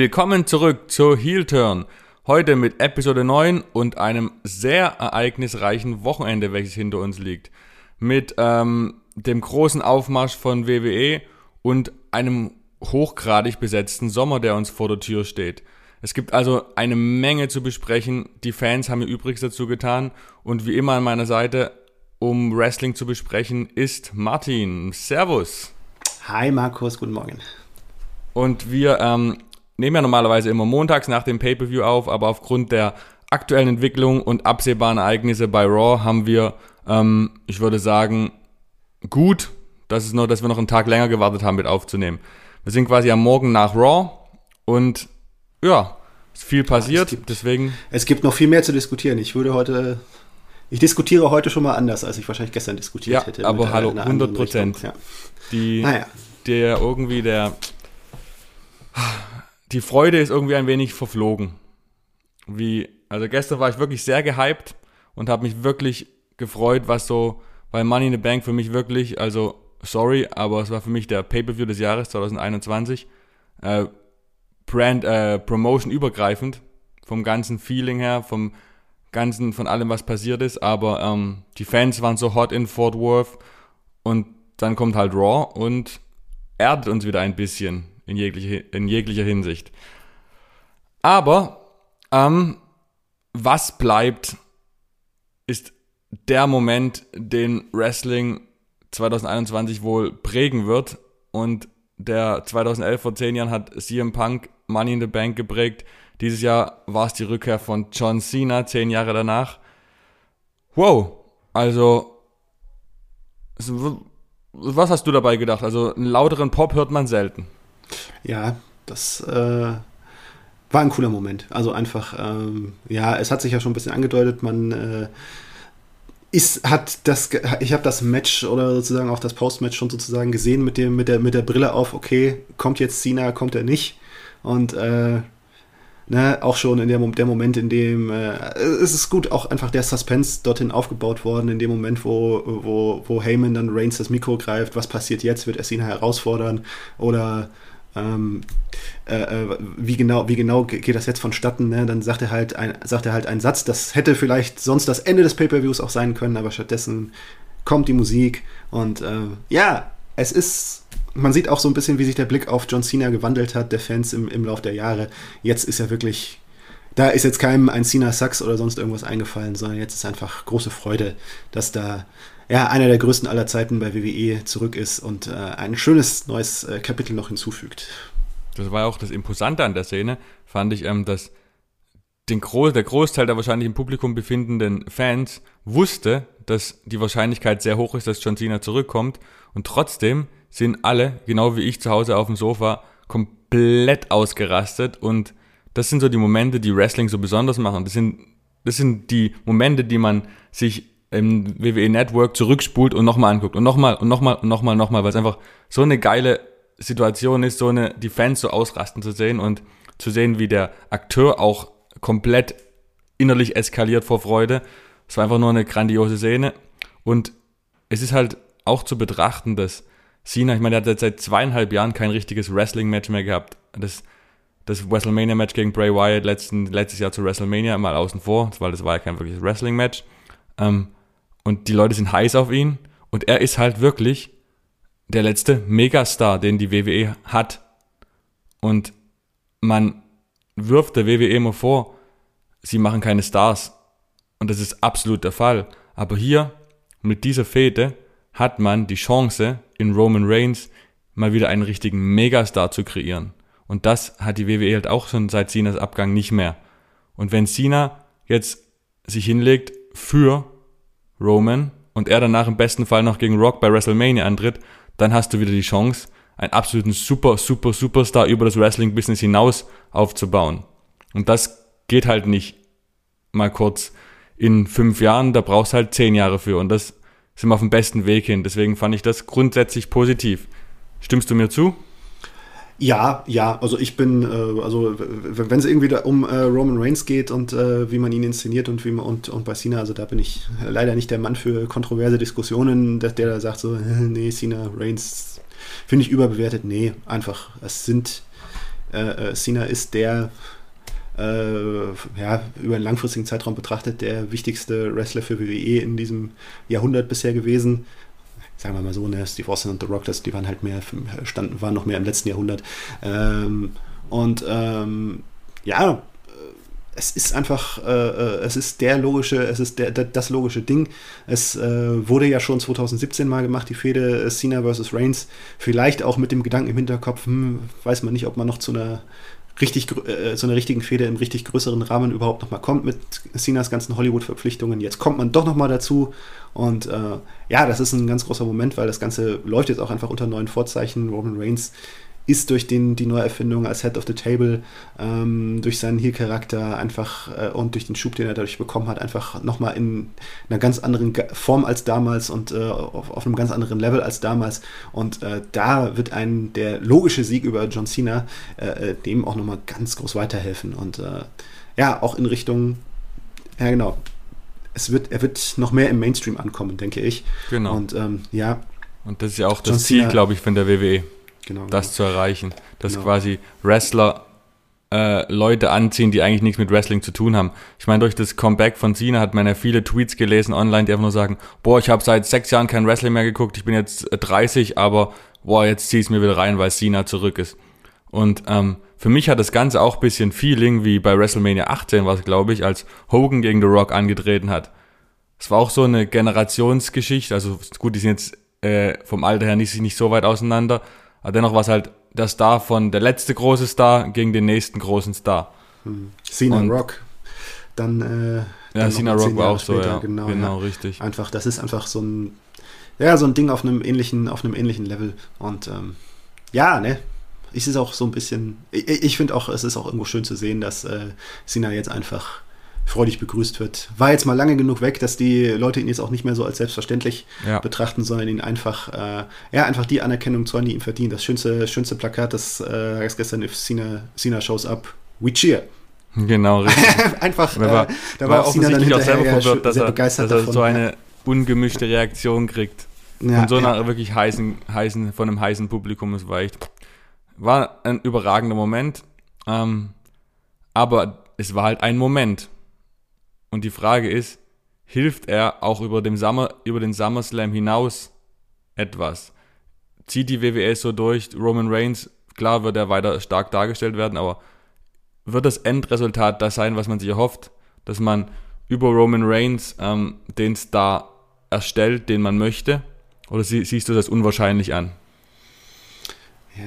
willkommen zurück zur Heel Turn. Heute mit Episode 9 und einem sehr ereignisreichen Wochenende, welches hinter uns liegt. Mit ähm, dem großen Aufmarsch von WWE und einem hochgradig besetzten Sommer, der uns vor der Tür steht. Es gibt also eine Menge zu besprechen. Die Fans haben ihr Übriges dazu getan. Und wie immer an meiner Seite, um Wrestling zu besprechen, ist Martin. Servus. Hi Markus, guten Morgen. Und wir ähm, nehmen ja normalerweise immer montags nach dem Pay-Per-View auf, aber aufgrund der aktuellen Entwicklung und absehbaren Ereignisse bei Raw haben wir, ähm, ich würde sagen, gut, dass, es noch, dass wir noch einen Tag länger gewartet haben mit aufzunehmen. Wir sind quasi am Morgen nach Raw und ja, ist viel passiert, ja, es gibt, deswegen. Es gibt noch viel mehr zu diskutieren. Ich würde heute, ich diskutiere heute schon mal anders, als ich wahrscheinlich gestern diskutiert ja, hätte. Aber hallo, 100 Prozent. Ja. Die, naja. der irgendwie der die Freude ist irgendwie ein wenig verflogen. Wie, also gestern war ich wirklich sehr gehypt und habe mich wirklich gefreut, was so, weil Money in the Bank für mich wirklich, also sorry, aber es war für mich der Pay-per-View des Jahres 2021. Äh, Brand, äh, Promotion übergreifend, vom ganzen Feeling her, vom ganzen, von allem, was passiert ist, aber ähm, die Fans waren so hot in Fort Worth und dann kommt halt Raw und erdet uns wieder ein bisschen in, jegliche, in jeglicher Hinsicht. Aber ähm, was bleibt, ist der Moment, den Wrestling 2021 wohl prägen wird. Und der 2011 vor zehn Jahren hat CM Punk Money in the Bank geprägt. Dieses Jahr war es die Rückkehr von John Cena, zehn Jahre danach. Wow, also was hast du dabei gedacht? Also einen lauteren Pop hört man selten. Ja, das äh, war ein cooler Moment. Also einfach, ähm, ja, es hat sich ja schon ein bisschen angedeutet, man äh, ist, hat das, ich habe das Match oder sozusagen auch das Postmatch schon sozusagen gesehen mit dem, mit der, mit der Brille auf, okay, kommt jetzt Cena, kommt er nicht. Und äh, ne, auch schon in der, der Moment, in dem äh, es ist gut, auch einfach der Suspense dorthin aufgebaut worden, in dem Moment, wo, wo, wo Heyman dann Reigns das Mikro greift, was passiert jetzt, wird er Cena herausfordern oder ähm, äh, äh, wie genau, wie genau geht das jetzt vonstatten? Ne? Dann sagt er halt, ein, sagt er halt einen Satz, das hätte vielleicht sonst das Ende des Pay-per-Views auch sein können, aber stattdessen kommt die Musik und äh, ja, es ist, man sieht auch so ein bisschen, wie sich der Blick auf John Cena gewandelt hat, der Fans im, im Lauf der Jahre. Jetzt ist er wirklich, da ist jetzt keinem ein Cena Sucks oder sonst irgendwas eingefallen, sondern jetzt ist einfach große Freude, dass da ja, einer der größten aller Zeiten bei WWE zurück ist und äh, ein schönes neues äh, Kapitel noch hinzufügt. Das war auch das Imposante an der Szene, fand ich, ähm, dass den Gro der Großteil der wahrscheinlich im Publikum befindenden Fans wusste, dass die Wahrscheinlichkeit sehr hoch ist, dass John Cena zurückkommt und trotzdem sind alle, genau wie ich zu Hause auf dem Sofa, komplett ausgerastet und das sind so die Momente, die Wrestling so besonders machen. Das sind, das sind die Momente, die man sich im WWE Network zurückspult und nochmal anguckt und nochmal und nochmal und nochmal nochmal, weil es einfach so eine geile Situation ist, so eine, die Fans so ausrasten zu sehen und zu sehen, wie der Akteur auch komplett innerlich eskaliert vor Freude. Es war einfach nur eine grandiose Szene und es ist halt auch zu betrachten, dass Cena, ich meine, der hat seit zweieinhalb Jahren kein richtiges Wrestling-Match mehr gehabt. Das, das WrestleMania-Match gegen Bray Wyatt letzten, letztes Jahr zu WrestleMania mal außen vor, weil das war ja kein wirkliches Wrestling-Match. Ähm, und die Leute sind heiß auf ihn und er ist halt wirklich der letzte Megastar, den die WWE hat. Und man wirft der WWE immer vor, sie machen keine Stars. Und das ist absolut der Fall. Aber hier, mit dieser Fete, hat man die Chance, in Roman Reigns mal wieder einen richtigen Megastar zu kreieren. Und das hat die WWE halt auch schon seit Cenas Abgang nicht mehr. Und wenn Cena jetzt sich hinlegt für Roman und er danach im besten Fall noch gegen Rock bei WrestleMania antritt, dann hast du wieder die Chance, einen absoluten super, super, Superstar über das Wrestling-Business hinaus aufzubauen. Und das geht halt nicht mal kurz in fünf Jahren, da brauchst du halt zehn Jahre für und das sind wir auf dem besten Weg hin. Deswegen fand ich das grundsätzlich positiv. Stimmst du mir zu? Ja, ja, also ich bin, äh, also wenn es irgendwie um äh, Roman Reigns geht und äh, wie man ihn inszeniert und wie man und, und bei Cena, also da bin ich leider nicht der Mann für kontroverse Diskussionen, dass der da sagt so, nee, Cena, Reigns finde ich überbewertet. Nee, einfach, es sind äh, Cena ist der, äh, ja, über einen langfristigen Zeitraum betrachtet, der wichtigste Wrestler für WWE in diesem Jahrhundert bisher gewesen. Sagen wir mal so, ne, Steve Austin und The Rock, das, die waren halt mehr, standen, waren noch mehr im letzten Jahrhundert. Ähm, und ähm, ja, es ist einfach, äh, äh, es ist der logische, es ist der, der das logische Ding. Es äh, wurde ja schon 2017 mal gemacht, die Fehde äh, Cena vs. Reigns. Vielleicht auch mit dem Gedanken im Hinterkopf, hm, weiß man nicht, ob man noch zu einer richtig äh, zu einer richtigen Fehde im richtig größeren Rahmen überhaupt nochmal kommt mit Cenas ganzen Hollywood-Verpflichtungen. Jetzt kommt man doch nochmal dazu. Und äh, ja, das ist ein ganz großer Moment, weil das Ganze läuft jetzt auch einfach unter neuen Vorzeichen. Roman Reigns ist durch den, die Neuerfindung als Head of the Table, ähm, durch seinen Heel-Charakter einfach äh, und durch den Schub, den er dadurch bekommen hat, einfach nochmal in einer ganz anderen Form als damals und äh, auf, auf, einem ganz anderen Level als damals. Und äh, da wird ein der logische Sieg über John Cena äh, äh, dem auch nochmal ganz groß weiterhelfen. Und äh, ja, auch in Richtung, ja genau, es wird, er wird noch mehr im Mainstream ankommen, denke ich. Genau. Und ähm, ja. Und das ist ja auch das Ziel, glaube ich, von der WWE genau. das zu erreichen. Dass genau. quasi Wrestler äh, Leute anziehen, die eigentlich nichts mit Wrestling zu tun haben. Ich meine, durch das Comeback von Cena hat man ja viele Tweets gelesen online, die einfach nur sagen, boah, ich habe seit sechs Jahren kein Wrestling mehr geguckt, ich bin jetzt 30, aber boah, jetzt zieh ich mir wieder rein, weil Cena zurück ist. Und ähm, für mich hat das Ganze auch bisschen Feeling wie bei WrestleMania 18, was glaube ich, als Hogan gegen The Rock angetreten hat. Es war auch so eine Generationsgeschichte, also gut, die sind jetzt äh, vom Alter her nicht, nicht so weit auseinander, aber dennoch war es halt der Star von der letzte große Star gegen den nächsten großen Star. Hm. Cena und, Rock. Dann, äh, ja, Cena Rock war auch später, so, ja. Genau, genau ja. richtig. Einfach, das ist einfach so ein, ja, so ein Ding auf einem ähnlichen, auf einem ähnlichen Level. Und ähm, ja, ne, es ist auch so ein bisschen, ich, ich finde auch, es ist auch irgendwo schön zu sehen, dass äh, Cena jetzt einfach freudig begrüßt wird. War jetzt mal lange genug weg, dass die Leute ihn jetzt auch nicht mehr so als selbstverständlich ja. betrachten, sondern ihn einfach, äh, ja, einfach die Anerkennung zollen, die ihm verdienen. Das schönste, schönste Plakat, das äh, gestern, if Cena, Cena shows up, we cheer. Genau, richtig. einfach, äh, war, da war, war auch Cena dann auch selber verwirrt, dass, er, dass er davon, so eine ungemischte Reaktion kriegt. Ja, von so einer ja. wirklich heißen, heißen, von einem heißen Publikum, es war echt, war ein überragender Moment, ähm, aber es war halt ein Moment. Und die Frage ist, hilft er auch über, dem Summer, über den SummerSlam hinaus etwas? Zieht die WWE so durch? Roman Reigns, klar wird er weiter stark dargestellt werden, aber wird das Endresultat das sein, was man sich erhofft? Dass man über Roman Reigns ähm, den Star erstellt, den man möchte? Oder sie, siehst du das unwahrscheinlich an?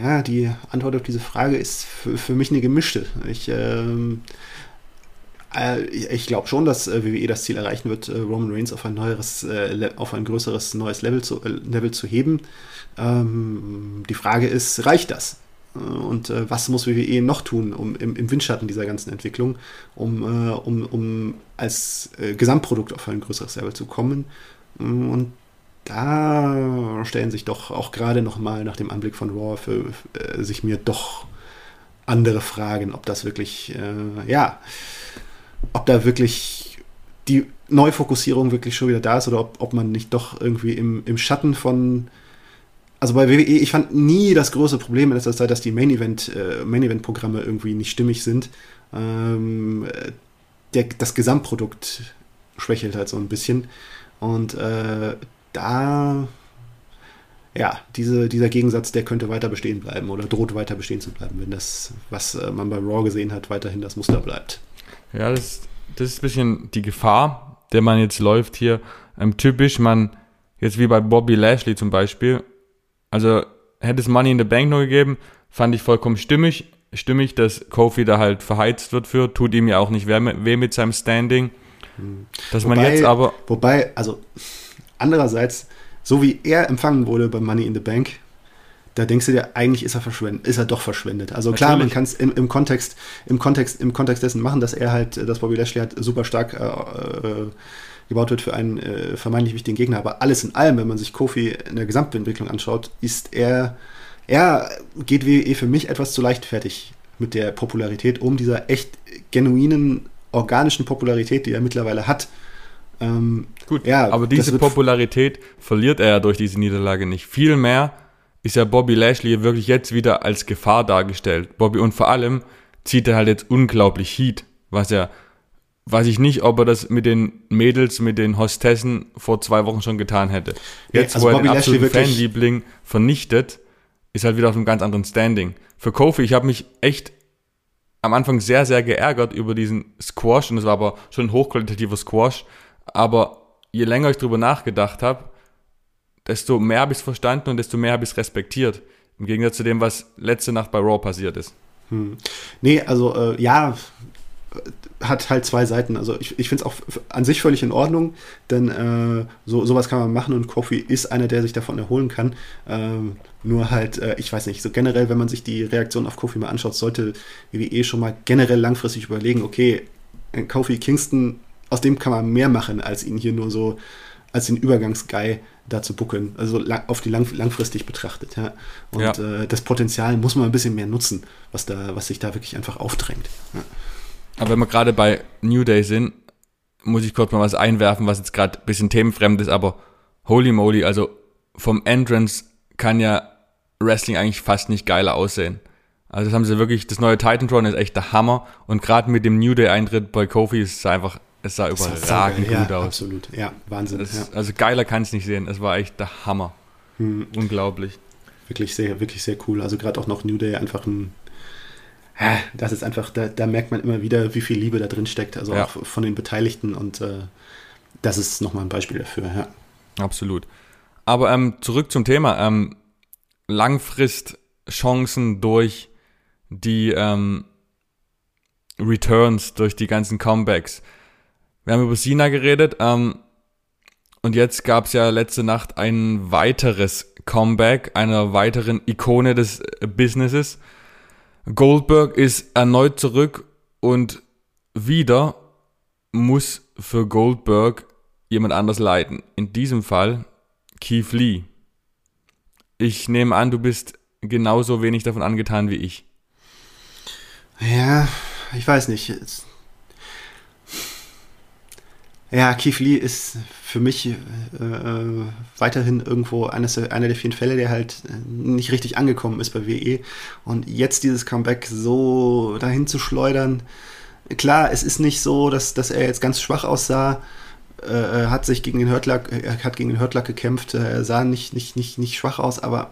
Ja, die Antwort auf diese Frage ist für, mich eine gemischte. Ich ähm, äh, ich glaube schon, dass äh, WWE das Ziel erreichen wird, äh, Roman Reigns auf ein neueres, auf ein größeres neues Level zu, Level zu heben. Ähm, die Frage ist, reicht das? Und was muss WWE noch tun, um im, im Windschatten dieser ganzen Entwicklung, um, um, um als Gesamtprodukt auf ein größeres Level zu kommen? Und da stellen sich doch auch gerade nochmal nach dem Anblick von Raw für, für, sich mir doch andere Fragen, ob das wirklich, äh, ja, ob da wirklich die Neufokussierung wirklich schon wieder da ist oder ob, ob man nicht doch irgendwie im, im Schatten von. Also bei WWE, ich fand nie das große Problem in letzter Zeit, dass die Main Event, äh, Main irgendwie nicht stimmig sind. Ähm, der, das Gesamtprodukt schwächelt halt so ein bisschen. Und äh, da, ja, diese, dieser Gegensatz, der könnte weiter bestehen bleiben oder droht weiter bestehen zu bleiben, wenn das, was äh, man bei Raw gesehen hat, weiterhin das Muster bleibt. Ja, das, das ist ein bisschen die Gefahr, der man jetzt läuft hier. Ähm, typisch, man, jetzt wie bei Bobby Lashley zum Beispiel, also hätte es Money in the Bank nur gegeben, fand ich vollkommen stimmig. Stimmig, dass Kofi da halt verheizt wird für, tut ihm ja auch nicht weh mit seinem Standing. Hm. Dass wobei, man jetzt aber. Wobei, also andererseits, so wie er empfangen wurde bei Money in the Bank, da denkst du dir, eigentlich ist er verschwendet, ist er doch verschwendet. Also Natürlich. klar, man kann es im, im, Kontext, im Kontext, im Kontext dessen machen, dass er halt, dass Bobby Lashley halt super stark äh, äh, gebaut wird für einen äh, vermeintlich wichtigen Gegner. Aber alles in allem, wenn man sich Kofi in der Gesamtentwicklung anschaut, ist er, er geht WWE für mich etwas zu leichtfertig mit der Popularität, um dieser echt genuinen, organischen Popularität, die er mittlerweile hat. Ähm, Gut, ja, aber diese Popularität verliert er ja durch diese Niederlage nicht. Viel mehr ist ja Bobby Lashley wirklich jetzt wieder als Gefahr dargestellt. Bobby und vor allem zieht er halt jetzt unglaublich Heat, was er, weiß ich nicht, ob er das mit den Mädels, mit den Hostessen vor zwei Wochen schon getan hätte. Jetzt, also wo er Bobby den absoluten Fanliebling vernichtet, ist halt wieder auf einem ganz anderen Standing. Für Kofi, ich habe mich echt am Anfang sehr, sehr geärgert über diesen Squash und es war aber schon ein hochqualitativer Squash. Aber je länger ich drüber nachgedacht habe, desto mehr habe ich es verstanden und desto mehr habe ich es respektiert. Im Gegensatz zu dem, was letzte Nacht bei Raw passiert ist. Hm. Nee, also äh, ja, hat halt zwei Seiten. Also ich, ich finde es auch an sich völlig in Ordnung, denn äh, so, sowas kann man machen und Kofi ist einer, der sich davon erholen kann. Ähm, nur halt, äh, ich weiß nicht, so generell, wenn man sich die Reaktion auf Kofi mal anschaut, sollte WWE schon mal generell langfristig überlegen, okay, Kofi Kingston, aus dem kann man mehr machen, als ihn hier nur so als den Übergangsguy da zu buckeln. Also lang, auf die lang, langfristig betrachtet. Ja. Und ja. Äh, das Potenzial muss man ein bisschen mehr nutzen, was da, was sich da wirklich einfach aufdrängt. Ja. Aber wenn wir gerade bei New Day sind, muss ich kurz mal was einwerfen, was jetzt gerade ein bisschen themenfremd ist, aber holy moly, also vom Entrance kann ja Wrestling eigentlich fast nicht geiler aussehen. Also das haben sie wirklich, das neue Titan Tron ist echt der Hammer und gerade mit dem New Day Eintritt bei Kofi ist es einfach, es sah überragend gut ja, aus. Absolut, ja, Wahnsinn. Es, ja. Also geiler kann es nicht sehen, es war echt der Hammer. Hm. Unglaublich. Wirklich sehr, wirklich sehr cool. Also gerade auch noch New Day einfach ein das ist einfach, da, da, merkt man immer wieder, wie viel Liebe da drin steckt, also ja. auch von den Beteiligten und äh, das ist nochmal ein Beispiel dafür, ja. Absolut. Aber ähm, zurück zum Thema. Ähm, Langfristchancen durch die ähm, Returns, durch die ganzen Comebacks. Wir haben über Sina geredet ähm, und jetzt gab es ja letzte Nacht ein weiteres Comeback einer weiteren Ikone des Businesses. Goldberg ist erneut zurück und wieder muss für Goldberg jemand anders leiden. In diesem Fall Keith Lee. Ich nehme an, du bist genauso wenig davon angetan wie ich. Ja, ich weiß nicht. Ja, Keith Lee ist für mich äh, äh, weiterhin irgendwo eines, einer der vielen Fälle, der halt äh, nicht richtig angekommen ist bei WE. Und jetzt dieses Comeback so dahin zu schleudern. Klar, es ist nicht so, dass, dass er jetzt ganz schwach aussah. Äh, hat sich gegen den Hurtlack, er hat gegen den Hurtlack gekämpft. Er sah nicht, nicht, nicht, nicht schwach aus, aber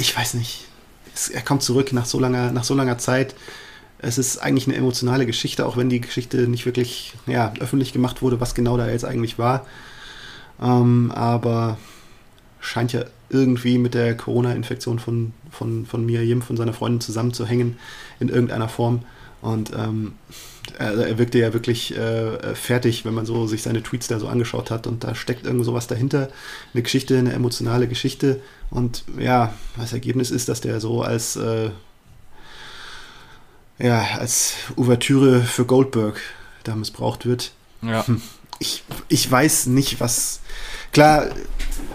ich weiß nicht. Er kommt zurück nach so langer, nach so langer Zeit es ist eigentlich eine emotionale Geschichte, auch wenn die Geschichte nicht wirklich ja, öffentlich gemacht wurde, was genau da jetzt eigentlich war. Ähm, aber scheint ja irgendwie mit der Corona-Infektion von, von, von Mia Yim, von seiner Freundin zusammenzuhängen in irgendeiner Form. Und ähm, er, er, wirkte ja wirklich äh, fertig, wenn man so sich seine Tweets da so angeschaut hat. Und da steckt irgend sowas dahinter. Eine Geschichte, eine emotionale Geschichte. Und ja, das Ergebnis ist, dass der so als äh, ja, als Ouvertüre für Goldberg da missbraucht wird. Ja. Hm. Ich, ich weiß nicht, was. Klar,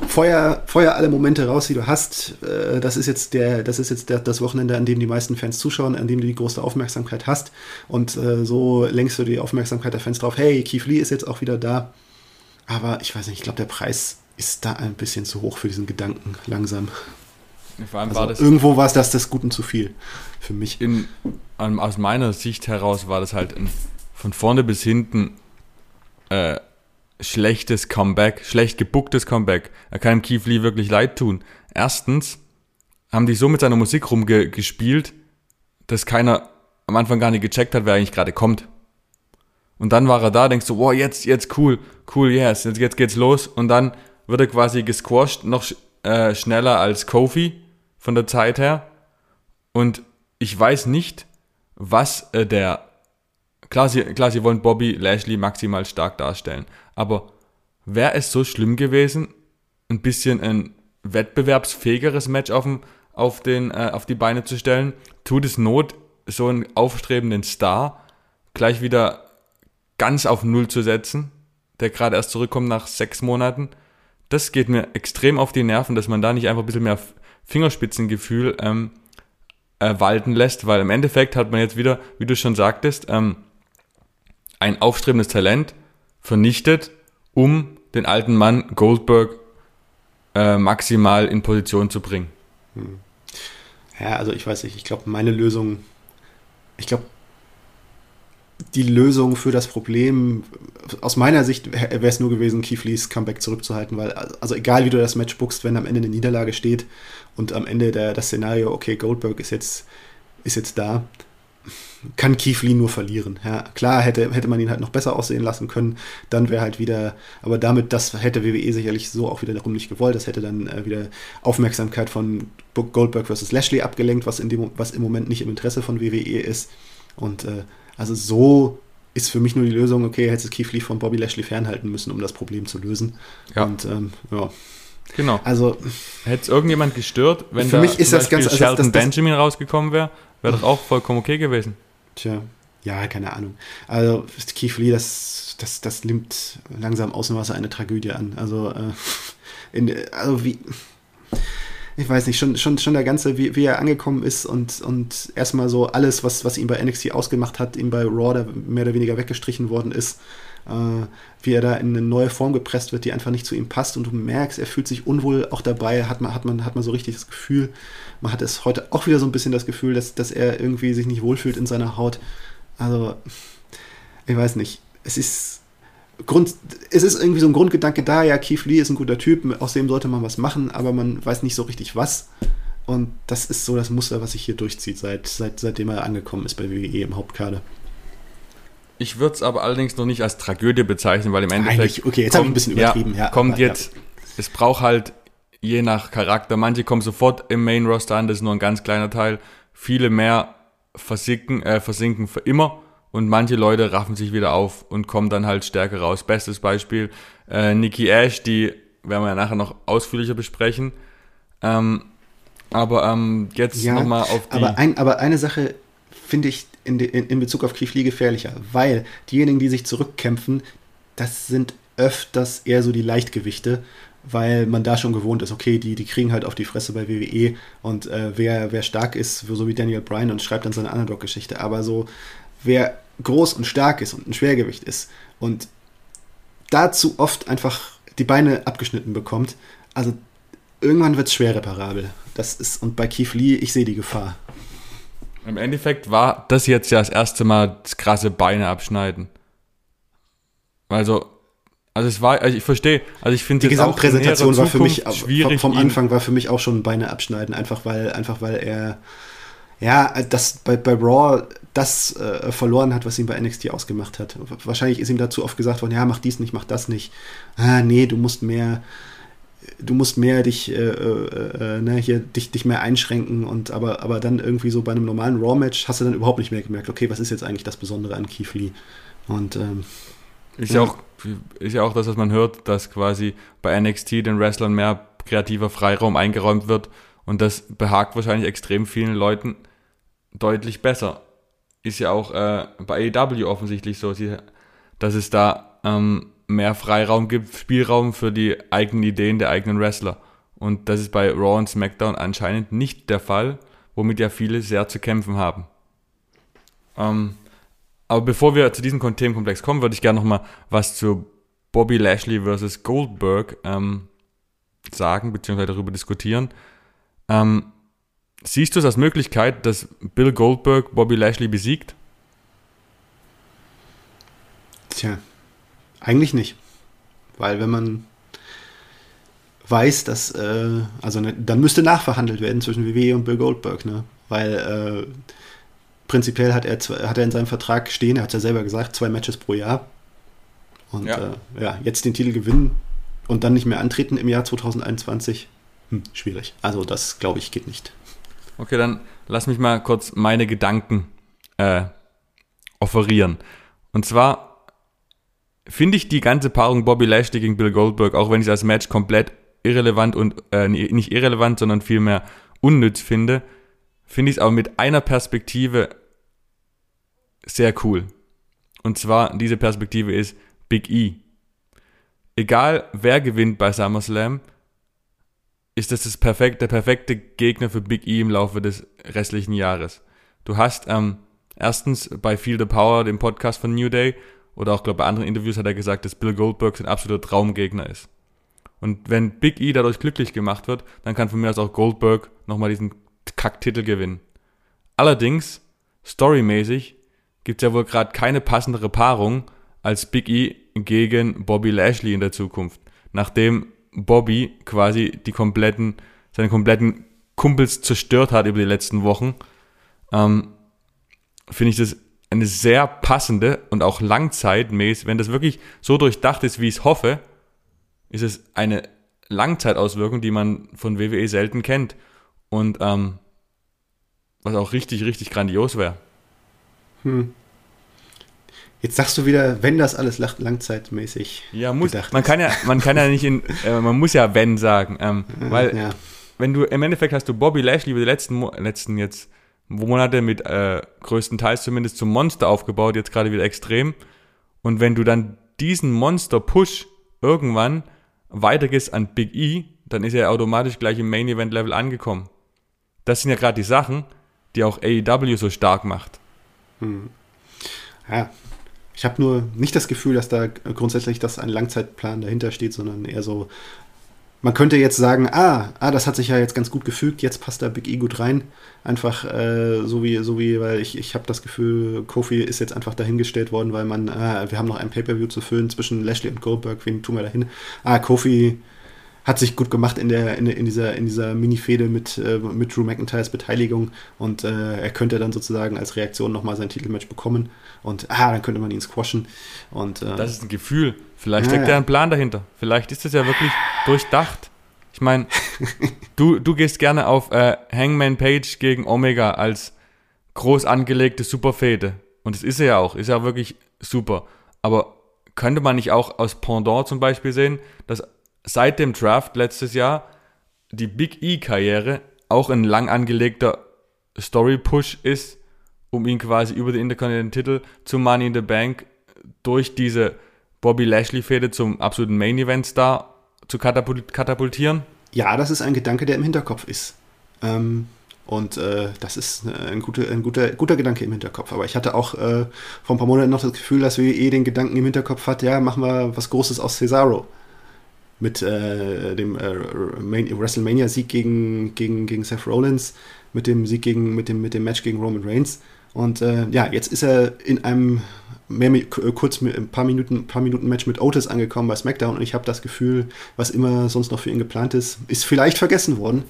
feuer, feuer alle Momente raus, die du hast. Äh, das ist jetzt, der, das, ist jetzt der, das Wochenende, an dem die meisten Fans zuschauen, an dem du die größte Aufmerksamkeit hast. Und äh, so lenkst du die Aufmerksamkeit der Fans drauf. Hey, Keith Lee ist jetzt auch wieder da. Aber ich weiß nicht, ich glaube, der Preis ist da ein bisschen zu hoch für diesen Gedanken, langsam. Vor allem also war das irgendwo war es das des Guten zu viel für mich. In, aus meiner Sicht heraus war das halt ein von vorne bis hinten äh, schlechtes Comeback, schlecht gebucktes Comeback. Er kann Keith Lee wirklich leid tun. Erstens haben die so mit seiner Musik rumgespielt, dass keiner am Anfang gar nicht gecheckt hat, wer eigentlich gerade kommt. Und dann war er da, denkst du, wow, jetzt, jetzt cool, cool, yes, jetzt, jetzt geht's los. Und dann wird er quasi gesquashed, noch äh, schneller als Kofi von der Zeit her. Und ich weiß nicht, was äh, der. Klar sie, klar, sie wollen Bobby Lashley maximal stark darstellen. Aber wäre es so schlimm gewesen, ein bisschen ein wettbewerbsfähigeres Match auf, den, auf, den, äh, auf die Beine zu stellen? Tut es Not, so einen aufstrebenden Star gleich wieder ganz auf Null zu setzen, der gerade erst zurückkommt nach sechs Monaten? Das geht mir extrem auf die Nerven, dass man da nicht einfach ein bisschen mehr Fingerspitzengefühl ähm, äh, walten lässt, weil im Endeffekt hat man jetzt wieder, wie du schon sagtest, ähm, ein aufstrebendes Talent vernichtet, um den alten Mann Goldberg äh, maximal in Position zu bringen. Hm. Ja, also ich weiß nicht, ich glaube, meine Lösung, ich glaube, die Lösung für das Problem, aus meiner Sicht wäre es nur gewesen, Lees Comeback zurückzuhalten, weil, also egal wie du das Match bookst, wenn am Ende eine Niederlage steht und am Ende der, das Szenario, okay, Goldberg ist jetzt, ist jetzt da, kann Lee nur verlieren. Ja, klar hätte, hätte man ihn halt noch besser aussehen lassen können, dann wäre halt wieder, aber damit, das hätte WWE sicherlich so auch wieder darum nicht gewollt, das hätte dann äh, wieder Aufmerksamkeit von Goldberg versus Lashley abgelenkt, was, in dem, was im Moment nicht im Interesse von WWE ist. Und äh, also so ist für mich nur die Lösung, okay, hätte Keith Lee von Bobby Lashley fernhalten müssen, um das Problem zu lösen. Ja. Und ähm, ja. Genau. Also hätte es irgendjemand gestört, wenn für da mich ist das ganz also Shelton das, das, Benjamin rausgekommen wäre, wäre doch auch vollkommen okay gewesen. Tja, ja, keine Ahnung. Also Keith Lee, das, das, das nimmt langsam Außenwasser eine Tragödie an. Also, äh, in, also wie ich weiß nicht, schon, schon, schon der ganze, wie, wie er angekommen ist und, und erstmal so alles, was, was ihn bei NXT ausgemacht hat, ihm bei Raw da mehr oder weniger weggestrichen worden ist, äh, wie er da in eine neue Form gepresst wird, die einfach nicht zu ihm passt. Und du merkst, er fühlt sich unwohl auch dabei, hat man, hat man, hat man so richtig das Gefühl, man hat es heute auch wieder so ein bisschen das Gefühl, dass, dass er irgendwie sich nicht wohlfühlt in seiner Haut. Also, ich weiß nicht, es ist, Grund, es ist irgendwie so ein Grundgedanke da, ja, Keith Lee ist ein guter Typ, aus dem sollte man was machen, aber man weiß nicht so richtig was. Und das ist so das Muster, was sich hier durchzieht, seit, seit, seitdem er angekommen ist bei WWE im Hauptkader. Ich würde es aber allerdings noch nicht als Tragödie bezeichnen, weil im Endeffekt. Eigentlich, okay, jetzt habe ich ein bisschen übertrieben, ja. ja kommt jetzt, ja. es braucht halt je nach Charakter. Manche kommen sofort im Main Roster an, das ist nur ein ganz kleiner Teil. Viele mehr versinken, äh, versinken für immer und manche Leute raffen sich wieder auf und kommen dann halt stärker raus. Bestes Beispiel äh, Nikki Ash, die werden wir ja nachher noch ausführlicher besprechen. Ähm, aber ähm, jetzt ja, nochmal auf die. Aber, ein, aber eine Sache finde ich in, in, in Bezug auf Lee gefährlicher, weil diejenigen, die sich zurückkämpfen, das sind öfters eher so die Leichtgewichte, weil man da schon gewohnt ist, okay, die, die kriegen halt auf die Fresse bei WWE und äh, wer, wer stark ist, so wie Daniel Bryan und schreibt dann seine Underdog-Geschichte. Aber so, wer groß und stark ist und ein Schwergewicht ist und dazu oft einfach die Beine abgeschnitten bekommt, also irgendwann wird es schwer reparabel. Das ist, und bei Keith Lee, ich sehe die Gefahr. Im Endeffekt war das jetzt ja das erste Mal das krasse Beine abschneiden. Also, also es war, also ich verstehe, also ich finde die Gesamtpräsentation war für mich schwierig. Vom Anfang war für mich auch schon Beine abschneiden, einfach weil, einfach weil er ja, das bei, bei Raw das äh, verloren hat, was ihn bei NXT ausgemacht hat. Wahrscheinlich ist ihm dazu oft gesagt worden, ja, mach dies nicht, mach das nicht. Ah, nee, du musst mehr, du musst mehr dich, äh, äh, äh, ne, hier, dich, dich mehr einschränken und aber, aber dann irgendwie so bei einem normalen Raw-Match hast du dann überhaupt nicht mehr gemerkt, okay, was ist jetzt eigentlich das Besondere an Keith Lee? Und ähm, ist ja auch, ist ja auch das, was man hört, dass quasi bei NXT den Wrestlern mehr kreativer Freiraum eingeräumt wird und das behagt wahrscheinlich extrem vielen Leuten deutlich besser. Ist ja auch äh, bei AEW offensichtlich so, dass es da ähm, mehr Freiraum gibt, Spielraum für die eigenen Ideen der eigenen Wrestler. Und das ist bei Raw und SmackDown anscheinend nicht der Fall, womit ja viele sehr zu kämpfen haben. Ähm, aber bevor wir zu diesem Themenkomplex kommen, würde ich gerne noch mal was zu Bobby Lashley versus Goldberg ähm, sagen, beziehungsweise darüber diskutieren. Ähm, siehst du es als Möglichkeit, dass Bill Goldberg Bobby Lashley besiegt? Tja, eigentlich nicht. Weil wenn man weiß, dass, äh, also ne, dann müsste nachverhandelt werden zwischen WWE und Bill Goldberg, ne? Weil äh, prinzipiell hat er, hat er in seinem Vertrag stehen, er hat es ja selber gesagt, zwei Matches pro Jahr. Und ja. Äh, ja, jetzt den Titel gewinnen und dann nicht mehr antreten im Jahr 2021 hm, schwierig. Also das, glaube ich, geht nicht. Okay, dann lass mich mal kurz meine Gedanken äh, offerieren. Und zwar finde ich die ganze Paarung Bobby Lashley gegen Bill Goldberg, auch wenn ich das Match komplett irrelevant und äh, nicht irrelevant, sondern vielmehr unnütz finde, finde ich es aber mit einer Perspektive sehr cool. Und zwar diese Perspektive ist Big E. Egal wer gewinnt bei SummerSlam, ist das, das perfekte, der perfekte Gegner für Big E im Laufe des restlichen Jahres. Du hast ähm, erstens bei Feel the Power, dem Podcast von New Day, oder auch glaube bei anderen Interviews hat er gesagt, dass Bill Goldberg sein absoluter Traumgegner ist. Und wenn Big E dadurch glücklich gemacht wird, dann kann von mir aus auch Goldberg nochmal diesen Kacktitel gewinnen. Allerdings, storymäßig, gibt es ja wohl gerade keine passendere Paarung als Big E gegen Bobby Lashley in der Zukunft. Nachdem Bobby quasi die kompletten, seine kompletten Kumpels zerstört hat über die letzten Wochen, ähm, finde ich das eine sehr passende und auch langzeitmäßig, wenn das wirklich so durchdacht ist, wie ich es hoffe, ist es eine Langzeitauswirkung, die man von WWE selten kennt. Und ähm, was auch richtig, richtig grandios wäre. Hm. Jetzt sagst du wieder, wenn das alles langzeitmäßig ja, muss, gedacht man ist. kann ja, man kann ja nicht in, äh, man muss ja wenn sagen, ähm, weil ja. wenn du im Endeffekt hast du Bobby Lashley über die letzten, letzten jetzt Monate mit äh, größtenteils zumindest zum Monster aufgebaut, jetzt gerade wieder extrem. Und wenn du dann diesen Monster-Push irgendwann weitergehst an Big E, dann ist er automatisch gleich im Main Event Level angekommen. Das sind ja gerade die Sachen, die auch AEW so stark macht. Hm. Ja, ich habe nur nicht das Gefühl, dass da grundsätzlich das ein Langzeitplan dahinter steht, sondern eher so, man könnte jetzt sagen, ah, ah, das hat sich ja jetzt ganz gut gefügt, jetzt passt da Big E gut rein. Einfach äh, so wie, so wie, weil ich, ich habe das Gefühl, Kofi ist jetzt einfach dahingestellt worden, weil man, ah, wir haben noch ein Pay-Per-View zu füllen zwischen Lashley und Goldberg, wen tun wir dahin? Ah, Kofi hat sich gut gemacht in, der, in, in dieser, in dieser Mini-Fehde mit, äh, mit Drew McIntyres Beteiligung und äh, er könnte dann sozusagen als Reaktion nochmal sein Titelmatch bekommen und ah, dann könnte man ihn squashen. Und, äh, das ist ein Gefühl. Vielleicht steckt ja, ja ein Plan dahinter. Vielleicht ist das ja wirklich durchdacht. Ich meine, du, du gehst gerne auf äh, Hangman Page gegen Omega als groß angelegte Superfäde. Und das ist er ja auch, ist ja wirklich super. Aber könnte man nicht auch aus Pendant zum Beispiel sehen, dass seit dem Draft letztes Jahr die Big E-Karriere auch ein lang angelegter Story-Push ist, um ihn quasi über den Intercontinental Titel zum Money in the Bank durch diese Bobby Lashley-Fehde zum absoluten Main-Event-Star zu katapultieren? Ja, das ist ein Gedanke, der im Hinterkopf ist. Ähm, und äh, das ist ein, guter, ein guter, guter Gedanke im Hinterkopf. Aber ich hatte auch äh, vor ein paar Monaten noch das Gefühl, dass WWE eh den Gedanken im Hinterkopf hat, ja, machen wir was Großes aus Cesaro mit äh, dem äh, WrestleMania-Sieg gegen, gegen, gegen Seth Rollins, mit dem Sieg gegen, mit dem, mit dem Match gegen Roman Reigns. Und äh, ja, jetzt ist er in einem mehr, kurz ein paar Minuten, paar Minuten Match mit Otis angekommen bei SmackDown und ich habe das Gefühl, was immer sonst noch für ihn geplant ist, ist vielleicht vergessen worden.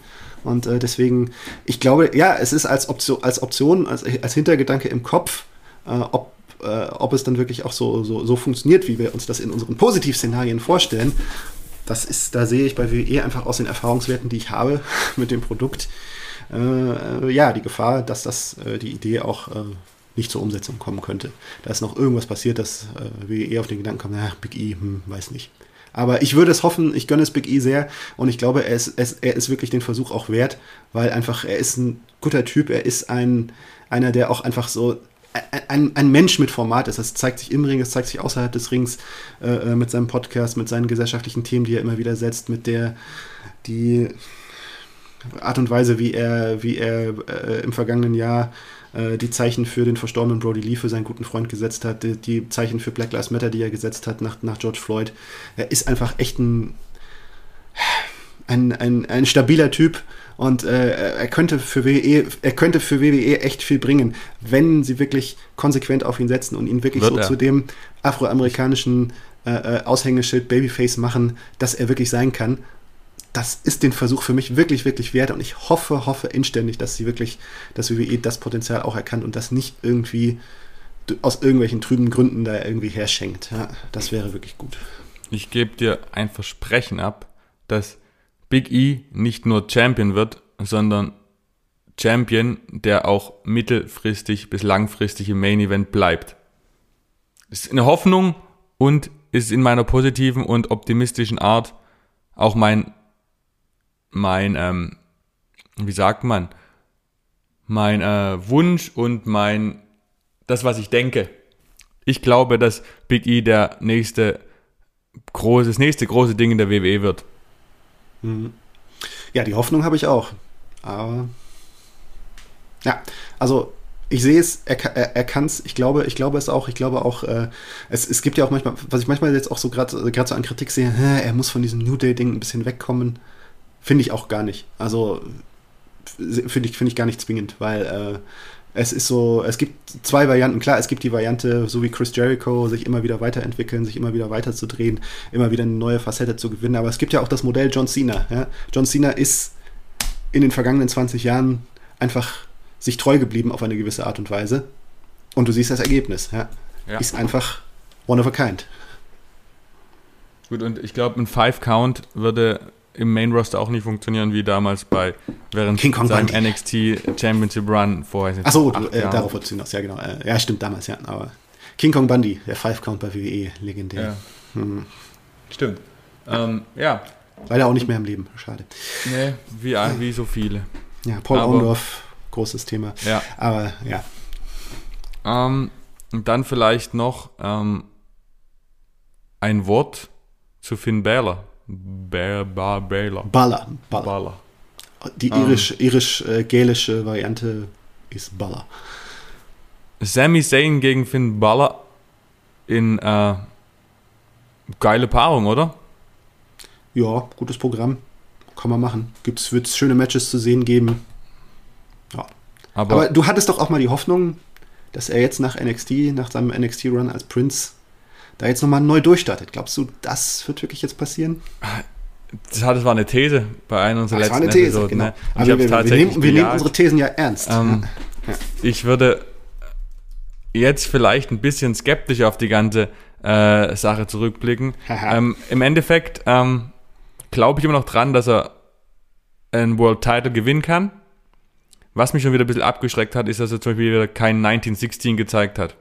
Und äh, deswegen, ich glaube, ja, es ist als Option, als, Option, als, als Hintergedanke im Kopf, äh, ob äh, ob es dann wirklich auch so, so, so funktioniert, wie wir uns das in unseren Positivszenarien vorstellen das ist, da sehe ich bei WWE einfach aus den Erfahrungswerten, die ich habe mit dem Produkt, äh, ja, die Gefahr, dass das äh, die Idee auch äh, nicht zur Umsetzung kommen könnte. Da ist noch irgendwas passiert, dass äh, WWE auf den Gedanken kommt, na, Big E, hm, weiß nicht. Aber ich würde es hoffen, ich gönne es Big E sehr und ich glaube, er ist, er ist wirklich den Versuch auch wert, weil einfach er ist ein guter Typ, er ist ein, einer, der auch einfach so ein, ein Mensch mit Format ist. Das zeigt sich im Ring, es zeigt sich außerhalb des Rings äh, äh, mit seinem Podcast, mit seinen gesellschaftlichen Themen, die er immer wieder setzt, mit der die Art und Weise, wie er, wie er äh, im vergangenen Jahr äh, die Zeichen für den verstorbenen Brody Lee, für seinen guten Freund gesetzt hat, die, die, Zeichen für Black Lives Matter, die er gesetzt hat nach, nach George Floyd. Er ist einfach echt ein, ein, ein, ein stabiler Typ und äh, er könnte für WWE, er könnte für WWE echt viel bringen, wenn sie wirklich konsequent auf ihn setzen und ihn wirklich Wird so er. zu dem afroamerikanischen äh, äh, Aushängeschild Babyface machen, dass er wirklich sein kann. Das ist den Versuch für mich wirklich, wirklich wert und ich hoffe, hoffe inständig, dass sie wirklich, dass WWE das Potenzial auch erkannt und das nicht irgendwie aus irgendwelchen trüben Gründen da irgendwie herschenkt. Ja, das wäre wirklich gut. Ich gebe dir ein Versprechen ab, dass Big E nicht nur Champion wird, sondern Champion, der auch mittelfristig bis langfristig im Main Event bleibt. Ist eine Hoffnung und ist in meiner positiven und optimistischen Art auch mein, mein, ähm, wie sagt man, mein äh, Wunsch und mein, das, was ich denke. Ich glaube, dass Big E der nächste große, das nächste große Ding in der WWE wird. Mhm. Ja, die Hoffnung habe ich auch. Aber ja, also Ich sehe es, er, er, er kann es, ich glaube, ich glaube es auch, ich glaube auch, äh, es, es gibt ja auch manchmal, was ich manchmal jetzt auch so gerade so an Kritik sehe, hä, er muss von diesem New Day-Ding ein bisschen wegkommen, finde ich auch gar nicht. Also finde ich, finde ich gar nicht zwingend, weil äh, es ist so, es gibt zwei Varianten. Klar, es gibt die Variante, so wie Chris Jericho, sich immer wieder weiterentwickeln, sich immer wieder weiterzudrehen, immer wieder eine neue Facette zu gewinnen. Aber es gibt ja auch das Modell John Cena. Ja? John Cena ist in den vergangenen 20 Jahren einfach sich treu geblieben auf eine gewisse Art und Weise. Und du siehst das Ergebnis. Ja? Ja. Ist einfach one of a kind. Gut, und ich glaube, ein Five Count würde im Main Roster auch nicht funktionieren wie damals bei während King Kong seinem Bundy. NXT Championship Run vorher. Achso, äh, darauf wolltest du hinaus, ja genau. Äh, ja, stimmt, damals, ja. Aber King Kong Bundy, der Five Count bei WWE, legendär. Ja. Hm. Stimmt. Ähm, ja. Leider auch nicht mehr im Leben, schade. Nee, wie, wie so viele. Ja, Paul Orndorff, großes Thema. Ja. Aber ja. Ähm, und dann vielleicht noch ähm, ein Wort zu Finn Balor. Balor. Baller. Baller. Die irisch-gälische irisch, äh, Variante ist Baller. Sami Zayn gegen Finn Balor in äh, geile Paarung, oder? Ja, gutes Programm. Kann man machen. Wird es schöne Matches zu sehen geben. Ja. Aber, Aber, du hattest doch auch mal die Hoffnung, dass er jetzt nach NXT, nach seinem NXT-Run als Prince, da jetzt nochmal neu durchstartet. Glaubst du, das wird wirklich jetzt passieren? Das war eine These bei einer unserer letzten war eine These, Episoden. Genau. Ne? Aber wir, wir, nehmen, wir nehmen, unsere Thesen ja ernst. Ähm, ja. Ich würde jetzt vielleicht ein bisschen skeptisch auf die ganze äh, Sache zurückblicken. ähm, Im Endeffekt ähm, glaube ich immer noch dran, dass er einen World Title gewinnen kann. Was mich schon wieder ein bisschen abgeschreckt hat, ist, dass er zum Beispiel wieder kein 1916 gezeigt hat.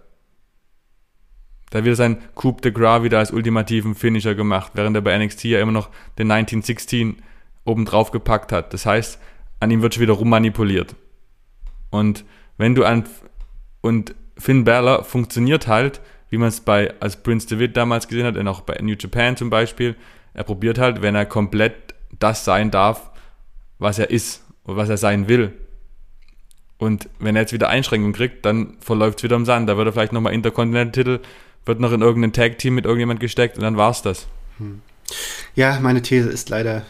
Da wird sein Coup de Gras wieder als ultimativen Finisher gemacht, während er bei NXT ja immer noch den 1916 oben drauf gepackt hat. Das heißt, an ihm wird schon wieder rummanipuliert. Und wenn du an und Finn Balor funktioniert halt, wie man es bei als Prince David damals gesehen hat und auch bei New Japan zum Beispiel. Er probiert halt, wenn er komplett das sein darf, was er ist und was er sein will. Und wenn er jetzt wieder Einschränkungen kriegt, dann verläuft es wieder im Sand. Da wird er vielleicht nochmal Intercontinental-Titel wird noch in irgendein Tag-Team mit irgendjemand gesteckt und dann war's das. Hm. Ja, meine These ist leider,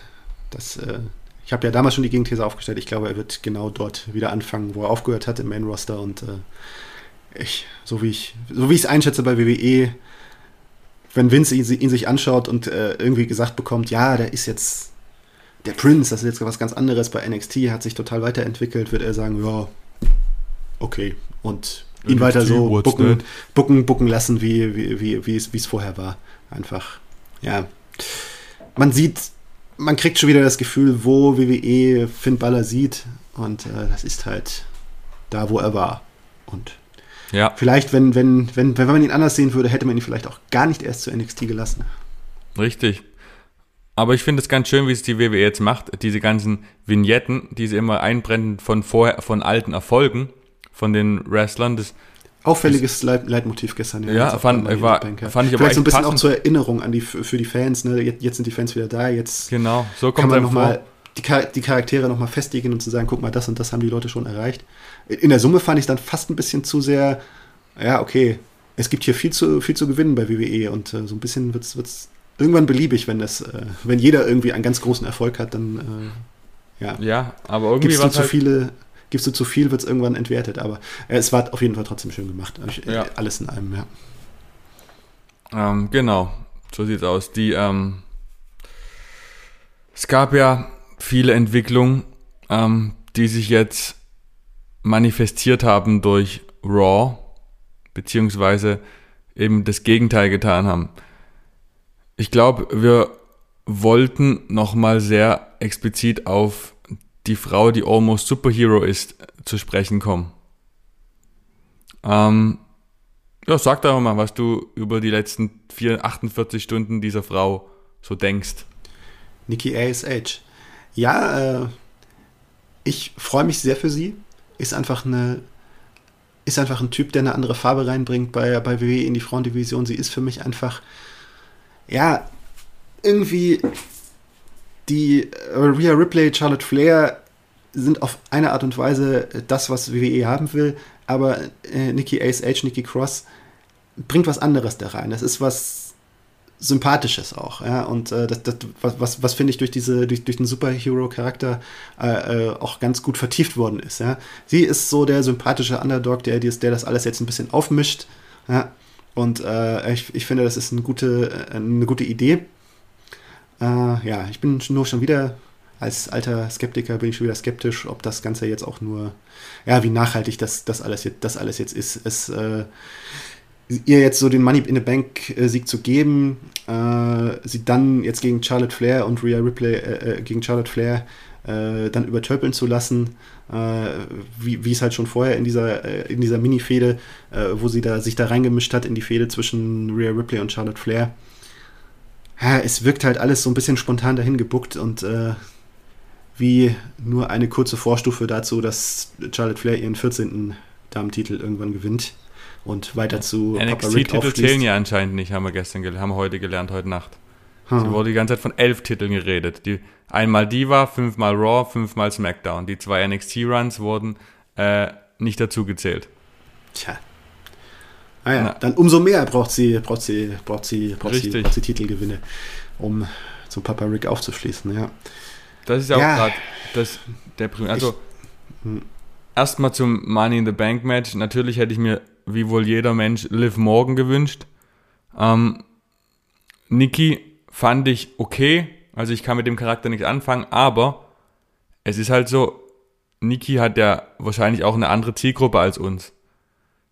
dass äh, ich habe ja damals schon die Gegenthese aufgestellt. Ich glaube, er wird genau dort wieder anfangen, wo er aufgehört hat im Main Roster und äh, ich, so wie ich, so wie ich es einschätze bei WWE, wenn Vince ihn, ihn sich anschaut und äh, irgendwie gesagt bekommt, ja, der ist jetzt der Prince, das ist jetzt was ganz anderes bei NXT, hat sich total weiterentwickelt, wird er sagen, ja, okay. Und ihn weiter so bucken, bucken, bucken lassen, wie, wie, wie, wie, es, wie es vorher war. Einfach, ja. Man sieht, man kriegt schon wieder das Gefühl, wo WWE Finn Baller sieht. Und äh, das ist halt da, wo er war. Und ja. vielleicht, wenn, wenn, wenn, wenn man ihn anders sehen würde, hätte man ihn vielleicht auch gar nicht erst zu NXT gelassen. Richtig. Aber ich finde es ganz schön, wie es die WWE jetzt macht. Diese ganzen Vignetten, die sie immer einbrennen von vorher, von alten Erfolgen von den Wrestlern. Das, Auffälliges das, Leitmotiv gestern. Ja, ja fand, war, fand ich aber Vielleicht so ein bisschen passend. auch zur Erinnerung an die, für die Fans. Ne? Jetzt, jetzt sind die Fans wieder da. Jetzt genau, so kommt kann man nochmal die, die Charaktere nochmal festigen und zu sagen, guck mal, das und das haben die Leute schon erreicht. In der Summe fand ich dann fast ein bisschen zu sehr, ja, okay, es gibt hier viel zu, viel zu gewinnen bei WWE und äh, so ein bisschen wird es irgendwann beliebig, wenn das, äh, wenn jeder irgendwie einen ganz großen Erfolg hat, dann äh, ja. Ja, aber irgendwie war zu halt viele gibst du zu viel, wird es irgendwann entwertet. Aber äh, es war auf jeden Fall trotzdem schön gemacht. Äh, ja. Alles in einem, ja. Ähm, genau, so sieht es aus. Die, ähm, es gab ja viele Entwicklungen, ähm, die sich jetzt manifestiert haben durch Raw, beziehungsweise eben das Gegenteil getan haben. Ich glaube, wir wollten nochmal sehr explizit auf die Frau, die Almost Superhero ist, zu sprechen kommen. Ähm, ja, sag doch mal, was du über die letzten 4, 48 Stunden dieser Frau so denkst. Nikki ASH. Ja, äh, ich freue mich sehr für sie. Ist einfach eine ist einfach ein Typ, der eine andere Farbe reinbringt bei, bei WWE in die Frauendivision. Sie ist für mich einfach, ja, irgendwie die äh, Rhea Ripley, Charlotte Flair sind auf eine Art und Weise das, was WWE haben will, aber äh, Nikki Ace Nikki Cross bringt was anderes da rein. Das ist was Sympathisches auch, ja. Und äh, das, das, was, was, was finde ich durch diese, durch, durch den Superhero-Charakter äh, äh, auch ganz gut vertieft worden ist, ja. Sie ist so der sympathische Underdog, der, der das alles jetzt ein bisschen aufmischt, ja. Und äh, ich, ich finde, das ist eine gute, äh, eine gute Idee. Äh, ja, ich bin nur schon wieder, als alter Skeptiker bin ich schon wieder skeptisch, ob das Ganze jetzt auch nur, ja, wie nachhaltig das, das, alles, jetzt, das alles jetzt ist. Es, äh, ihr jetzt so den Money in the Bank äh, zu geben, äh, sie dann jetzt gegen Charlotte Flair und Rhea Ripley äh, äh gegen Charlotte Flair äh, dann übertölpeln zu lassen, wie, wie es halt schon vorher in dieser in dieser Mini-Fehde, wo sie da sich da reingemischt hat in die Fehde zwischen Rhea Ripley und Charlotte Flair. Ja, es wirkt halt alles so ein bisschen spontan dahin gebuckt und wie nur eine kurze Vorstufe dazu, dass Charlotte Flair ihren 14. Damentitel irgendwann gewinnt und weiter zu NXT-Titel zählen ja anscheinend nicht, haben wir gestern haben wir heute gelernt, heute Nacht. Hm. Sie wurde die ganze Zeit von elf Titeln geredet. Die, einmal Diva, fünfmal Raw, fünfmal SmackDown. Die zwei NXT-Runs wurden äh, nicht dazu gezählt. Tja. Ah ja, Na. dann umso mehr braucht sie, braucht sie, braucht sie, braucht sie, braucht sie Titelgewinne, um zum Papa Rick aufzuschließen, ja. Das ist auch ja. gerade das der Also hm. erstmal zum Money in the Bank Match. Natürlich hätte ich mir wie wohl jeder Mensch, Liv Morgan gewünscht. Ähm, Nikki fand ich okay, also ich kann mit dem Charakter nichts anfangen, aber es ist halt so, Nikki hat ja wahrscheinlich auch eine andere Zielgruppe als uns.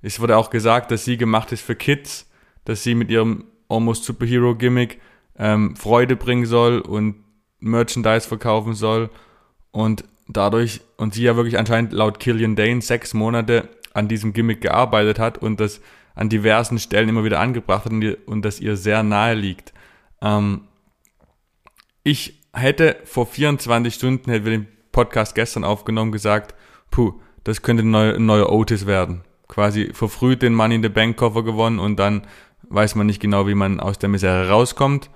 Es wurde auch gesagt, dass sie gemacht ist für Kids, dass sie mit ihrem Almost Superhero Gimmick ähm, Freude bringen soll und Merchandise verkaufen soll und dadurch, und sie ja wirklich anscheinend laut Killian Dane sechs Monate an diesem Gimmick gearbeitet hat und das an diversen Stellen immer wieder angebracht hat und, und das ihr sehr nahe liegt. Ähm, ich hätte vor 24 Stunden, hätten wir den Podcast gestern aufgenommen, gesagt, puh, das könnte ein neuer, ein neuer Otis werden. Quasi verfrüht den Money in the Bank Koffer gewonnen und dann weiß man nicht genau, wie man aus der Misere rauskommt.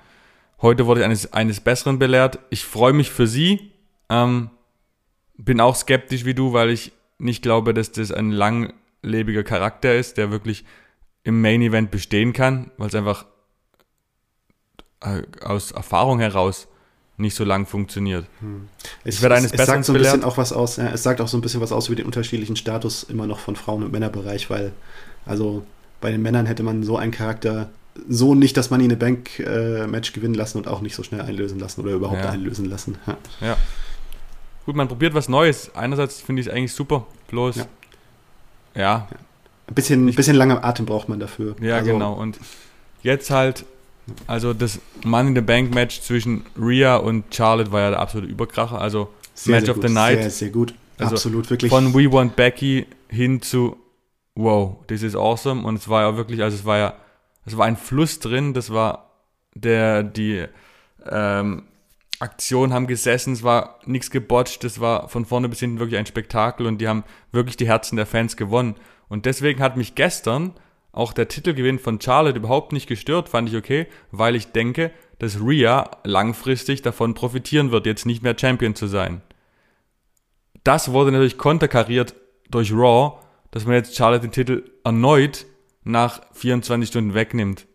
Heute wurde ich eines, eines Besseren belehrt. Ich freue mich für sie. Ähm, bin auch skeptisch wie du, weil ich nicht glaube, dass das ein langlebiger Charakter ist, der wirklich im Main Event bestehen kann, weil es einfach äh, aus Erfahrung heraus nicht so lang funktioniert. Hm. Es, werde eines es, es sagt so ein bisschen auch was aus, ja, es sagt auch so ein bisschen was aus über den unterschiedlichen Status immer noch von Frauen- und Männerbereich, weil also bei den Männern hätte man so einen Charakter so nicht, dass man ihn eine Bank-Match äh, gewinnen lassen und auch nicht so schnell einlösen lassen oder überhaupt ja. einlösen lassen. Ja. ja. Gut, man probiert was Neues. Einerseits finde ich es eigentlich super, bloß ja. ja. Ein bisschen, ein bisschen langer Atem braucht man dafür. Ja, also, genau. Und jetzt halt, also das Money in the Bank Match zwischen Rhea und Charlotte war ja der absolute Überkracher. Also sehr, Match sehr of the Night. Sehr, sehr gut. Also Absolut, wirklich. Von We Want Becky hin zu Wow, this is awesome. Und es war ja wirklich, also es war ja, es war ein Fluss drin, das war der, die, ähm, Aktion, haben gesessen, es war nichts gebotcht, es war von vorne bis hinten wirklich ein Spektakel und die haben wirklich die Herzen der Fans gewonnen. Und deswegen hat mich gestern auch der Titelgewinn von Charlotte überhaupt nicht gestört, fand ich okay, weil ich denke, dass Rhea langfristig davon profitieren wird, jetzt nicht mehr Champion zu sein. Das wurde natürlich konterkariert durch Raw, dass man jetzt Charlotte den Titel erneut nach 24 Stunden wegnimmt.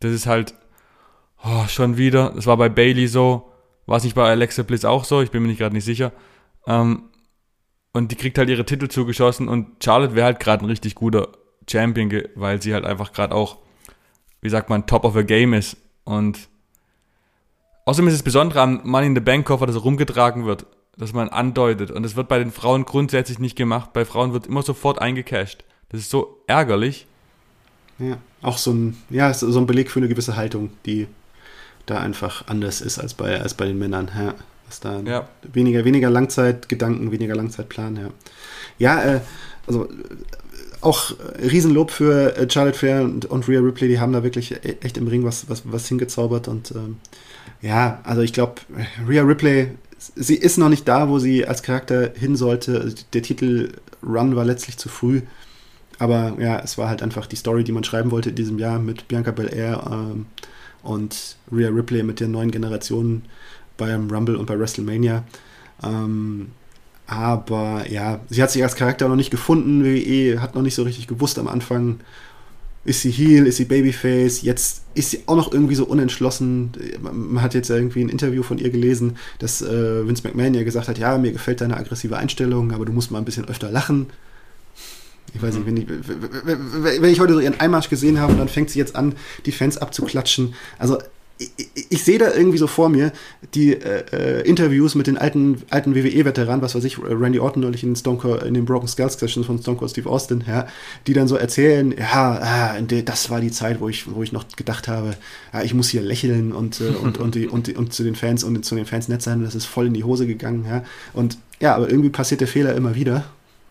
Das ist halt oh, schon wieder, das war bei Bailey so, war es nicht bei Alexa Bliss auch so? Ich bin mir nicht gerade nicht sicher. Ähm, und die kriegt halt ihre Titel zugeschossen und Charlotte wäre halt gerade ein richtig guter Champion, weil sie halt einfach gerade auch, wie sagt man, top of the game ist. Und außerdem ist es Besondere am Money in the Bank Koffer, dass er rumgetragen wird, dass man andeutet. Und das wird bei den Frauen grundsätzlich nicht gemacht. Bei Frauen wird immer sofort eingecashed. Das ist so ärgerlich. Ja, auch so ein, ja, so ein Beleg für eine gewisse Haltung, die da einfach anders ist als bei, als bei den Männern. Ja, was da ja. weniger, weniger Langzeitgedanken, weniger Langzeitplan, ja. Ja, äh, also auch Riesenlob für äh, Charlotte Fair und, und Rhea Ripley, die haben da wirklich e-, echt im Ring was, was, was hingezaubert und ähm, ja, also ich glaube, Rhea Ripley, sie ist noch nicht da, wo sie als Charakter hin sollte. Also der Titel Run war letztlich zu früh. Aber ja, es war halt einfach die Story, die man schreiben wollte in diesem Jahr mit Bianca Belair. Ähm, und Rhea Ripley mit der neuen Generation beim Rumble und bei WrestleMania. Ähm, Aber ja, sie hat sich als Charakter noch nicht gefunden. WWE hat noch nicht so richtig gewusst am Anfang, ist sie Heel, ist sie Babyface, jetzt ist sie auch noch irgendwie so unentschlossen. Man hat jetzt irgendwie ein Interview von ihr gelesen, dass äh, Vince McMahon ja gesagt hat, ja, mir gefällt deine aggressive Einstellung, aber du musst mal ein bisschen öfter lachen. Ich weiß nicht, wenn ich, wenn ich heute so ihren Einmarsch gesehen habe, dann fängt sie jetzt an, die Fans abzuklatschen. Also ich, ich sehe da irgendwie so vor mir die äh, äh Interviews mit den alten, alten WWE-Veteranen, was weiß ich, Randy Orton neulich in, Stone Cold, in den Broken Skulls Sessions von Stone Cold Steve Austin, ja, die dann so erzählen, ja, ah, das war die Zeit, wo ich, wo ich noch gedacht habe, ja, ich muss hier lächeln und, äh, und, und, die, und, die, und zu den Fans und zu den Fans nett sein, das ist voll in die Hose gegangen, ja. Und ja, aber irgendwie passiert der Fehler immer wieder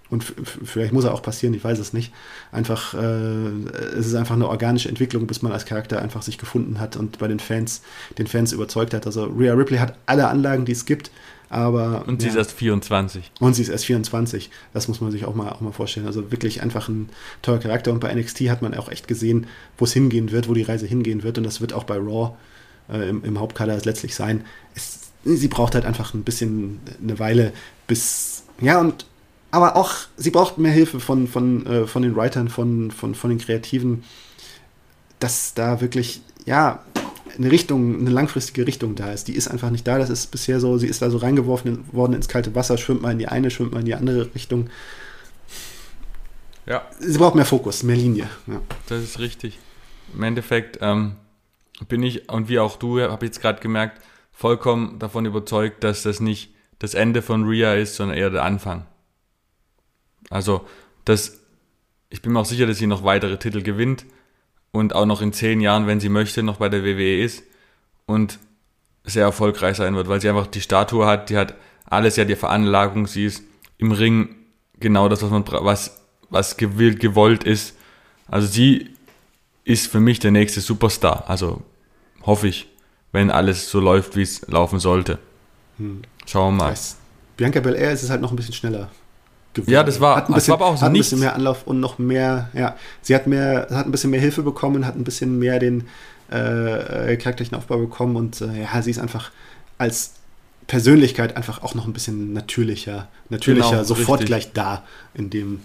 und vielleicht muss er auch passieren, ich weiß es nicht. Einfach, äh, es ist einfach eine organische Entwicklung, bis man als Charakter einfach sich gefunden hat und bei den Fans, den Fans überzeugt hat. Also Rhea Ripley hat alle Anlagen, die es gibt, aber. Und sie ja, ist erst 24. Und sie ist erst 24. Das muss man sich auch mal, auch mal vorstellen. Also wirklich einfach ein toller Charakter. Und bei NXT hat man auch echt gesehen, wo es hingehen wird, wo die Reise hingehen wird. Und das wird auch bei Raw äh, im, im Hauptkader letztlich sein. Es, sie braucht halt einfach ein bisschen eine Weile, bis. Ja, und aber auch, sie braucht mehr Hilfe von, von, äh, von den Writern, von, von, von den Kreativen, dass da wirklich, ja, eine Richtung, eine langfristige Richtung da ist. Die ist einfach nicht da. Das ist bisher so, sie ist da so reingeworfen worden ins kalte Wasser, schwimmt mal in die eine, schwimmt mal in die andere Richtung. Ja. Sie braucht mehr Fokus, mehr Linie. Ja. Das ist richtig. Im Endeffekt ähm, bin ich, und wie auch du, habe ich jetzt gerade gemerkt, vollkommen davon überzeugt, dass das nicht das Ende von Ria ist, sondern eher der Anfang. Also, das, ich bin mir auch sicher, dass sie noch weitere Titel gewinnt und auch noch in zehn Jahren, wenn sie möchte, noch bei der WWE ist und sehr erfolgreich sein wird, weil sie einfach die Statue hat, die hat alles, ja die Veranlagung, sie ist im Ring genau das, was man, was, was gewillt, gewollt ist. Also sie ist für mich der nächste Superstar. Also hoffe ich, wenn alles so läuft, wie es laufen sollte. Hm. Schauen wir mal. Bianca Belair ist es halt noch ein bisschen schneller geworden. Ja, das war, hat ein bisschen, war aber auch so hat ein bisschen mehr Anlauf und noch mehr, ja, sie hat mehr, hat ein bisschen mehr Hilfe bekommen, hat ein bisschen mehr den äh, charakterlichen Aufbau bekommen und äh, ja, sie ist einfach als Persönlichkeit einfach auch noch ein bisschen natürlicher, natürlicher, genau, sofort richtig. gleich da in dem,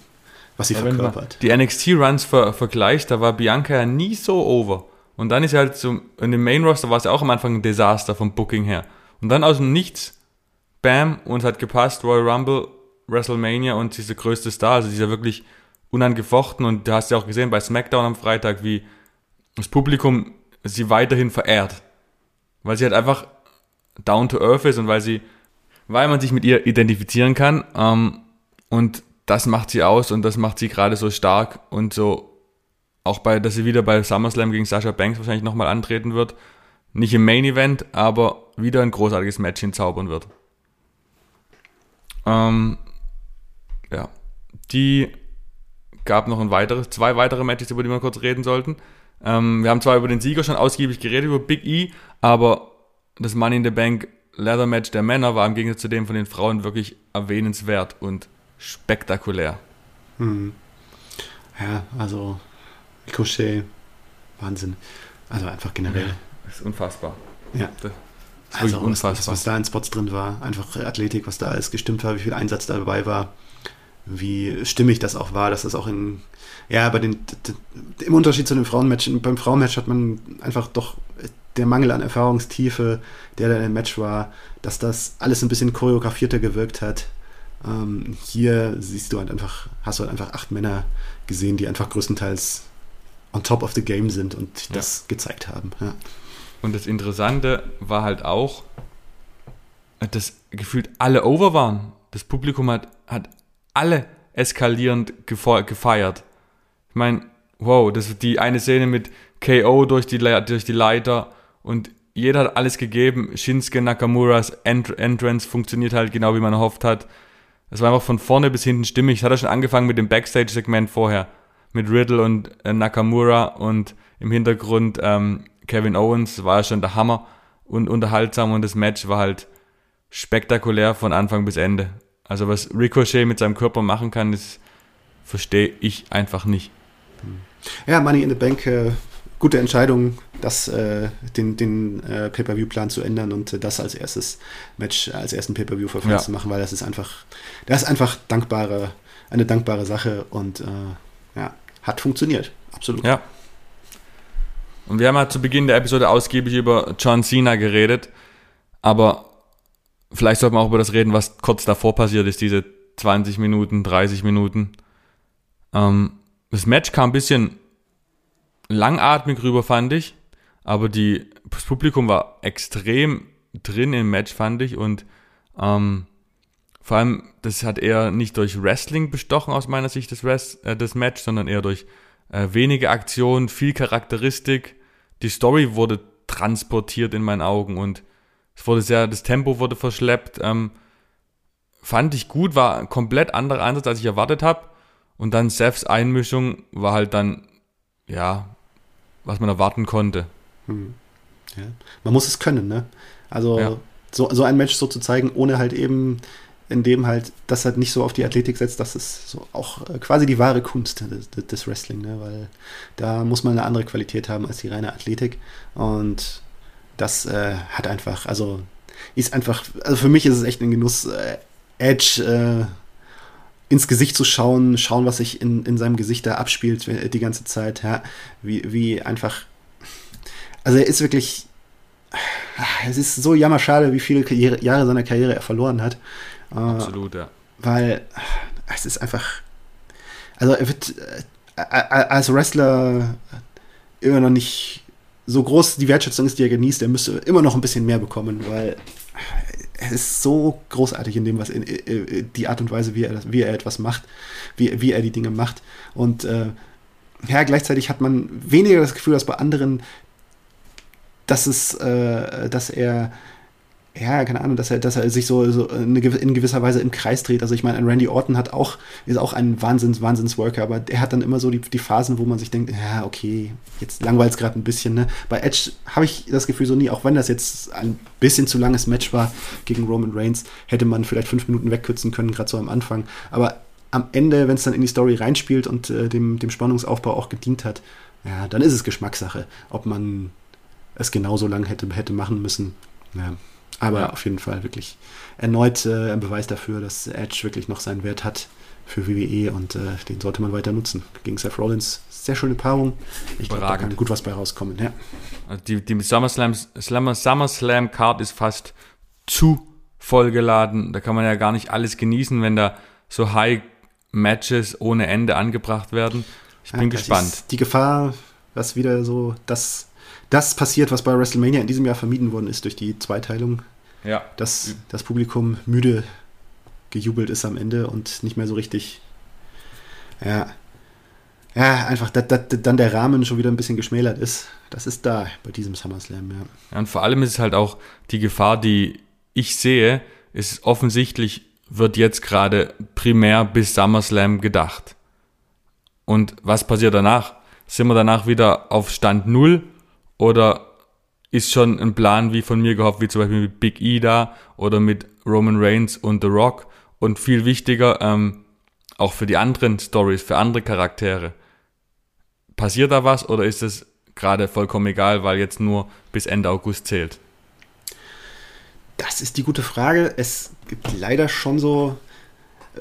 was sie ja, verkörpert. die NXT-Runs ver vergleicht, da war Bianca ja nie so over. Und dann ist sie halt so, in dem Main-Roster war es ja auch am Anfang ein Desaster vom Booking her. Und dann aus dem Nichts, bam, und hat gepasst, Royal Rumble WrestleMania und diese größte Star. Also dieser wirklich unangefochten und du hast ja auch gesehen bei SmackDown am Freitag, wie das Publikum sie weiterhin verehrt. Weil sie halt einfach down to earth ist und weil sie, weil man sich mit ihr identifizieren kann. Ähm, und das macht sie aus und das macht sie gerade so stark und so auch bei, dass sie wieder bei SummerSlam gegen Sasha Banks wahrscheinlich nochmal antreten wird. Nicht im Main Event, aber wieder ein großartiges Match hinzaubern wird. Ähm, ja. Die gab noch ein weiteres, zwei weitere Matches, über die wir kurz reden sollten. Ähm, wir haben zwar über den Sieger schon ausgiebig geredet, über Big E, aber das Money in the Bank Leather Match der Männer war im Gegensatz zu dem von den Frauen wirklich erwähnenswert und spektakulär. Hm. Ja, also Ricochet, Wahnsinn. Also einfach generell. Ja, ist unfassbar. Ja. Das ist also unfassbar. Was, was da in Spots drin war, einfach Athletik, was da alles gestimmt war, wie viel Einsatz dabei war wie stimmig das auch war, dass das auch in, ja, bei den, im Unterschied zu den Frauenmatch, beim Frauenmatch hat man einfach doch der Mangel an Erfahrungstiefe, der da im Match war, dass das alles ein bisschen choreografierter gewirkt hat. Ähm, hier siehst du halt einfach, hast du halt einfach acht Männer gesehen, die einfach größtenteils on top of the game sind und ja. das gezeigt haben. Ja. Und das Interessante war halt auch, dass gefühlt alle over waren. Das Publikum hat, hat alle eskalierend gefeiert. Ich meine, wow, das ist die eine Szene mit KO durch die, durch die Leiter und jeder hat alles gegeben. Shinsuke Nakamuras Ent Entrance funktioniert halt genau wie man erhofft hat. Es war einfach von vorne bis hinten stimmig. Es hat ja schon angefangen mit dem Backstage-Segment vorher. Mit Riddle und äh, Nakamura und im Hintergrund ähm, Kevin Owens. War ja schon der Hammer und unterhaltsam und das Match war halt spektakulär von Anfang bis Ende. Also was Ricochet mit seinem Körper machen kann, das verstehe ich einfach nicht. Ja, Money in the Bank, äh, gute Entscheidung, das, äh, den, den äh, Pay-Per-View-Plan zu ändern und äh, das als erstes Match, als ersten Pay-Per-View für Fans ja. zu machen, weil das ist einfach, das ist einfach dankbare, eine dankbare Sache und äh, ja, hat funktioniert. Absolut. Ja. Und wir haben ja zu Beginn der Episode ausgiebig über John Cena geredet, aber vielleicht sollten wir auch über das reden, was kurz davor passiert ist, diese 20 Minuten, 30 Minuten. Ähm, das Match kam ein bisschen langatmig rüber, fand ich, aber die, das Publikum war extrem drin im Match, fand ich, und ähm, vor allem, das hat eher nicht durch Wrestling bestochen aus meiner Sicht, das, Rest, äh, das Match, sondern eher durch äh, wenige Aktionen, viel Charakteristik. Die Story wurde transportiert in meinen Augen und es wurde sehr, das Tempo wurde verschleppt. Ähm, fand ich gut, war ein komplett anderer Ansatz, als ich erwartet habe. Und dann Seths Einmischung war halt dann, ja, was man erwarten konnte. Hm. Ja. Man muss es können, ne? Also ja. so, so ein Match so zu zeigen, ohne halt eben in dem halt das halt nicht so auf die Athletik setzt, das ist so auch äh, quasi die wahre Kunst des, des Wrestling, ne? weil da muss man eine andere Qualität haben als die reine Athletik und das äh, hat einfach, also ist einfach, also für mich ist es echt ein Genuss, äh, Edge äh, ins Gesicht zu schauen, schauen, was sich in, in seinem Gesicht da abspielt äh, die ganze Zeit, ja, wie, wie einfach, also er ist wirklich, es ist so jammerschade, wie viele Karriere, Jahre seiner Karriere er verloren hat. Äh, Absolut, ja. Weil es ist einfach, also er wird als Wrestler immer noch nicht so groß die Wertschätzung ist, die er genießt, er müsste immer noch ein bisschen mehr bekommen, weil er ist so großartig in dem, was in, in, die Art und Weise, wie er, wie er etwas macht, wie, wie er die Dinge macht. Und äh, ja, gleichzeitig hat man weniger das Gefühl, dass bei anderen, dass es, äh, dass er ja, keine Ahnung, dass er, dass er sich so, so in gewisser Weise im Kreis dreht. Also ich meine, Randy Orton hat auch, ist auch ein Wahnsinns, Wahnsinns-Worker, aber er hat dann immer so die, die Phasen, wo man sich denkt, ja, okay, jetzt langweilt es gerade ein bisschen. Ne? Bei Edge habe ich das Gefühl so nie, auch wenn das jetzt ein bisschen zu langes Match war gegen Roman Reigns, hätte man vielleicht fünf Minuten wegkürzen können, gerade so am Anfang. Aber am Ende, wenn es dann in die Story reinspielt und äh, dem, dem Spannungsaufbau auch gedient hat, ja, dann ist es Geschmackssache, ob man es genauso lang hätte, hätte machen müssen. Ja. Aber ja. auf jeden Fall wirklich erneut äh, ein Beweis dafür, dass Edge wirklich noch seinen Wert hat für WWE und äh, den sollte man weiter nutzen. Gegen Seth Rollins, sehr schöne Paarung. Ich glaube, da kann gut was bei rauskommen. Ja. Also die, die SummerSlam, SummerSlam Card ist fast zu vollgeladen. Da kann man ja gar nicht alles genießen, wenn da so High Matches ohne Ende angebracht werden. Ich bin ja, gespannt. die Gefahr, dass wieder so das das passiert, was bei WrestleMania in diesem Jahr vermieden worden ist durch die Zweiteilung. Ja. Dass das Publikum müde gejubelt ist am Ende und nicht mehr so richtig. Ja. Ja, einfach, dass, dass dann der Rahmen schon wieder ein bisschen geschmälert ist. Das ist da bei diesem SummerSlam, ja. ja. Und vor allem ist es halt auch die Gefahr, die ich sehe, ist offensichtlich, wird jetzt gerade primär bis SummerSlam gedacht. Und was passiert danach? Sind wir danach wieder auf Stand Null oder ist schon ein Plan wie von mir gehofft, wie zum Beispiel mit Big E da oder mit Roman Reigns und The Rock? Und viel wichtiger, ähm, auch für die anderen Stories, für andere Charaktere. Passiert da was oder ist es gerade vollkommen egal, weil jetzt nur bis Ende August zählt? Das ist die gute Frage. Es gibt leider schon so,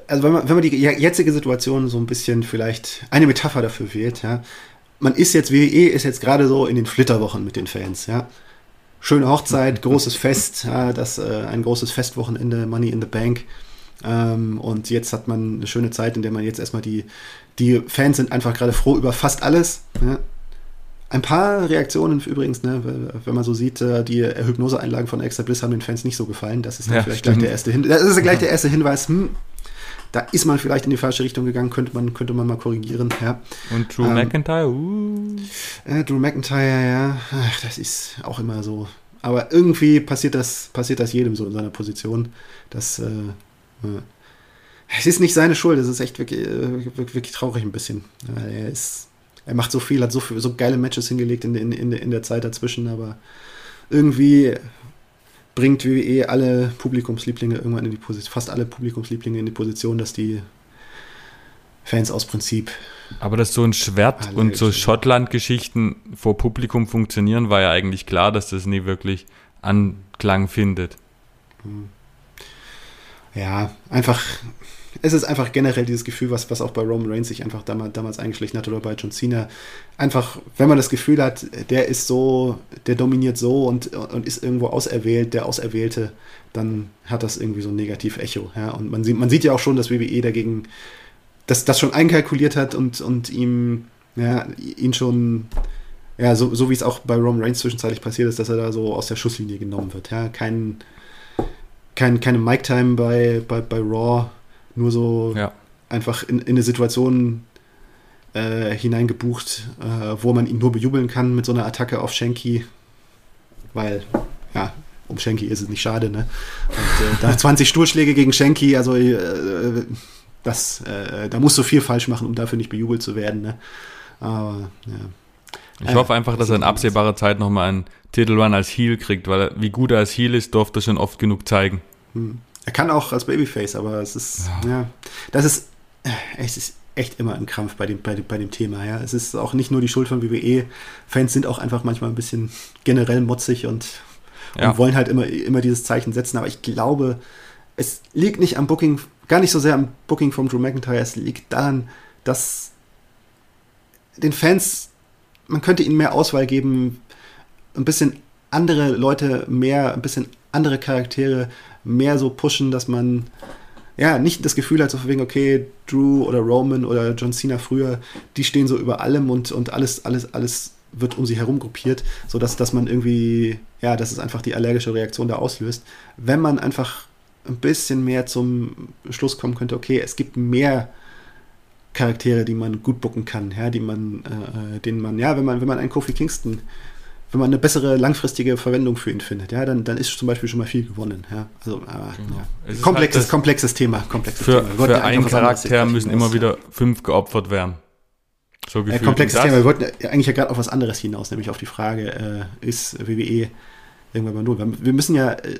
also wenn man, wenn man die jetzige Situation so ein bisschen vielleicht eine Metapher dafür wählt, ja, man ist jetzt, WWE ist jetzt gerade so in den Flitterwochen mit den Fans, ja. Schöne Hochzeit, großes Fest, ja, das, äh, ein großes Festwochenende, Money in the Bank. Ähm, und jetzt hat man eine schöne Zeit, in der man jetzt erstmal die, die Fans sind einfach gerade froh über fast alles. Ja. Ein paar Reaktionen übrigens, ne, wenn man so sieht, äh, die Hypnose-Einlagen von Extra Bliss haben den Fans nicht so gefallen. Das ist dann ja, vielleicht gleich der erste Hinweis. Das ist gleich der erste Hinweis, hm, da ist man vielleicht in die falsche Richtung gegangen, könnte man, könnte man mal korrigieren. Ja. Und Drew ähm, McIntyre, uh. Äh, Drew McIntyre, ja, Ach, das ist auch immer so. Aber irgendwie passiert das, passiert das jedem so in seiner Position. Das, äh, äh, es ist nicht seine Schuld, es ist echt wirklich, äh, wirklich traurig ein bisschen. Er ist, er macht so viel, hat so, viel, so geile Matches hingelegt in, in, in, in der Zeit dazwischen, aber irgendwie bringt WWE alle Publikumslieblinge irgendwann in die Position, fast alle Publikumslieblinge in die Position, dass die Fans aus Prinzip. Aber dass so ein Schwert Alle und so Geschichten. Schottland-Geschichten vor Publikum funktionieren, war ja eigentlich klar, dass das nie wirklich Anklang findet. Ja, einfach, es ist einfach generell dieses Gefühl, was, was auch bei Roman Reigns sich einfach damals, damals eingeschlichen hat oder bei John Cena. Einfach, wenn man das Gefühl hat, der ist so, der dominiert so und, und ist irgendwo auserwählt, der Auserwählte, dann hat das irgendwie so ein Negativ-Echo. Ja? Und man sieht, man sieht ja auch schon, dass WWE dagegen das, das schon einkalkuliert hat und, und ihm, ja, ihn schon, ja, so, so wie es auch bei Roman Reigns zwischenzeitlich passiert ist, dass er da so aus der Schusslinie genommen wird. Ja? Kein, kein, keine Mic-Time bei, bei, bei Raw, nur so Ja. einfach in, in eine Situation äh, hineingebucht, äh, wo man ihn nur bejubeln kann mit so einer Attacke auf Shanky, weil, ja, um Shanky ist es nicht schade, ne? Und äh, da 20 Stuhlschläge gegen Shanky, also äh, das, äh, da musst du viel falsch machen, um dafür nicht bejubelt zu werden, ne? Aber, ja. Ich hoffe einfach, dass er in absehbarer Zeit nochmal einen Titelrun als Heel kriegt, weil er, wie gut er als Heel ist, durfte er schon oft genug zeigen. Hm. Er kann auch als Babyface, aber es ist, ja, das ist, äh, es ist echt immer ein Krampf bei dem, bei, dem, bei dem Thema, ja. Es ist auch nicht nur die Schuld von WWE. Fans sind auch einfach manchmal ein bisschen generell motzig und, Ja. und wollen halt immer, immer dieses Zeichen setzen. Aber ich glaube, es liegt nicht am Booking, gar nicht so sehr am Booking von Drew McIntyre, es liegt daran, dass den Fans, man könnte ihnen mehr Auswahl geben, ein bisschen andere Leute mehr, ein bisschen andere Charaktere mehr so pushen, dass man ja nicht das Gefühl hat, so von wegen, okay, Drew oder Roman oder John Cena früher, die stehen so über allem und, und alles, alles, alles wird um sie herum gruppiert, sodass dass man irgendwie, ja, dass es einfach die allergische Reaktion da auslöst. Wenn man einfach ein bisschen mehr zum Schluss kommen könnte, okay, es gibt mehr Charaktere, die man gut booken kann, ja, die man, äh, denen man, ja, wenn man, wenn man einen Kofi Kingston, wenn man eine bessere langfristige Verwendung für ihn findet, ja, dann, dann ist zum Beispiel schon mal viel gewonnen, ja. Also, aber, Genau. ist komplexes, halt komplexes Thema, komplexes Für, Thema. Für ja einen Charakter müssen immer wieder fünf geopfert werden. So Äh, gefühlt. komplexes Und das- Thema. Wir wollten eigentlich ja gerade auf was anderes hinaus, nämlich auf die Frage, äh, ist WWE irgendwann mal null? Wir- Wir müssen ja, äh,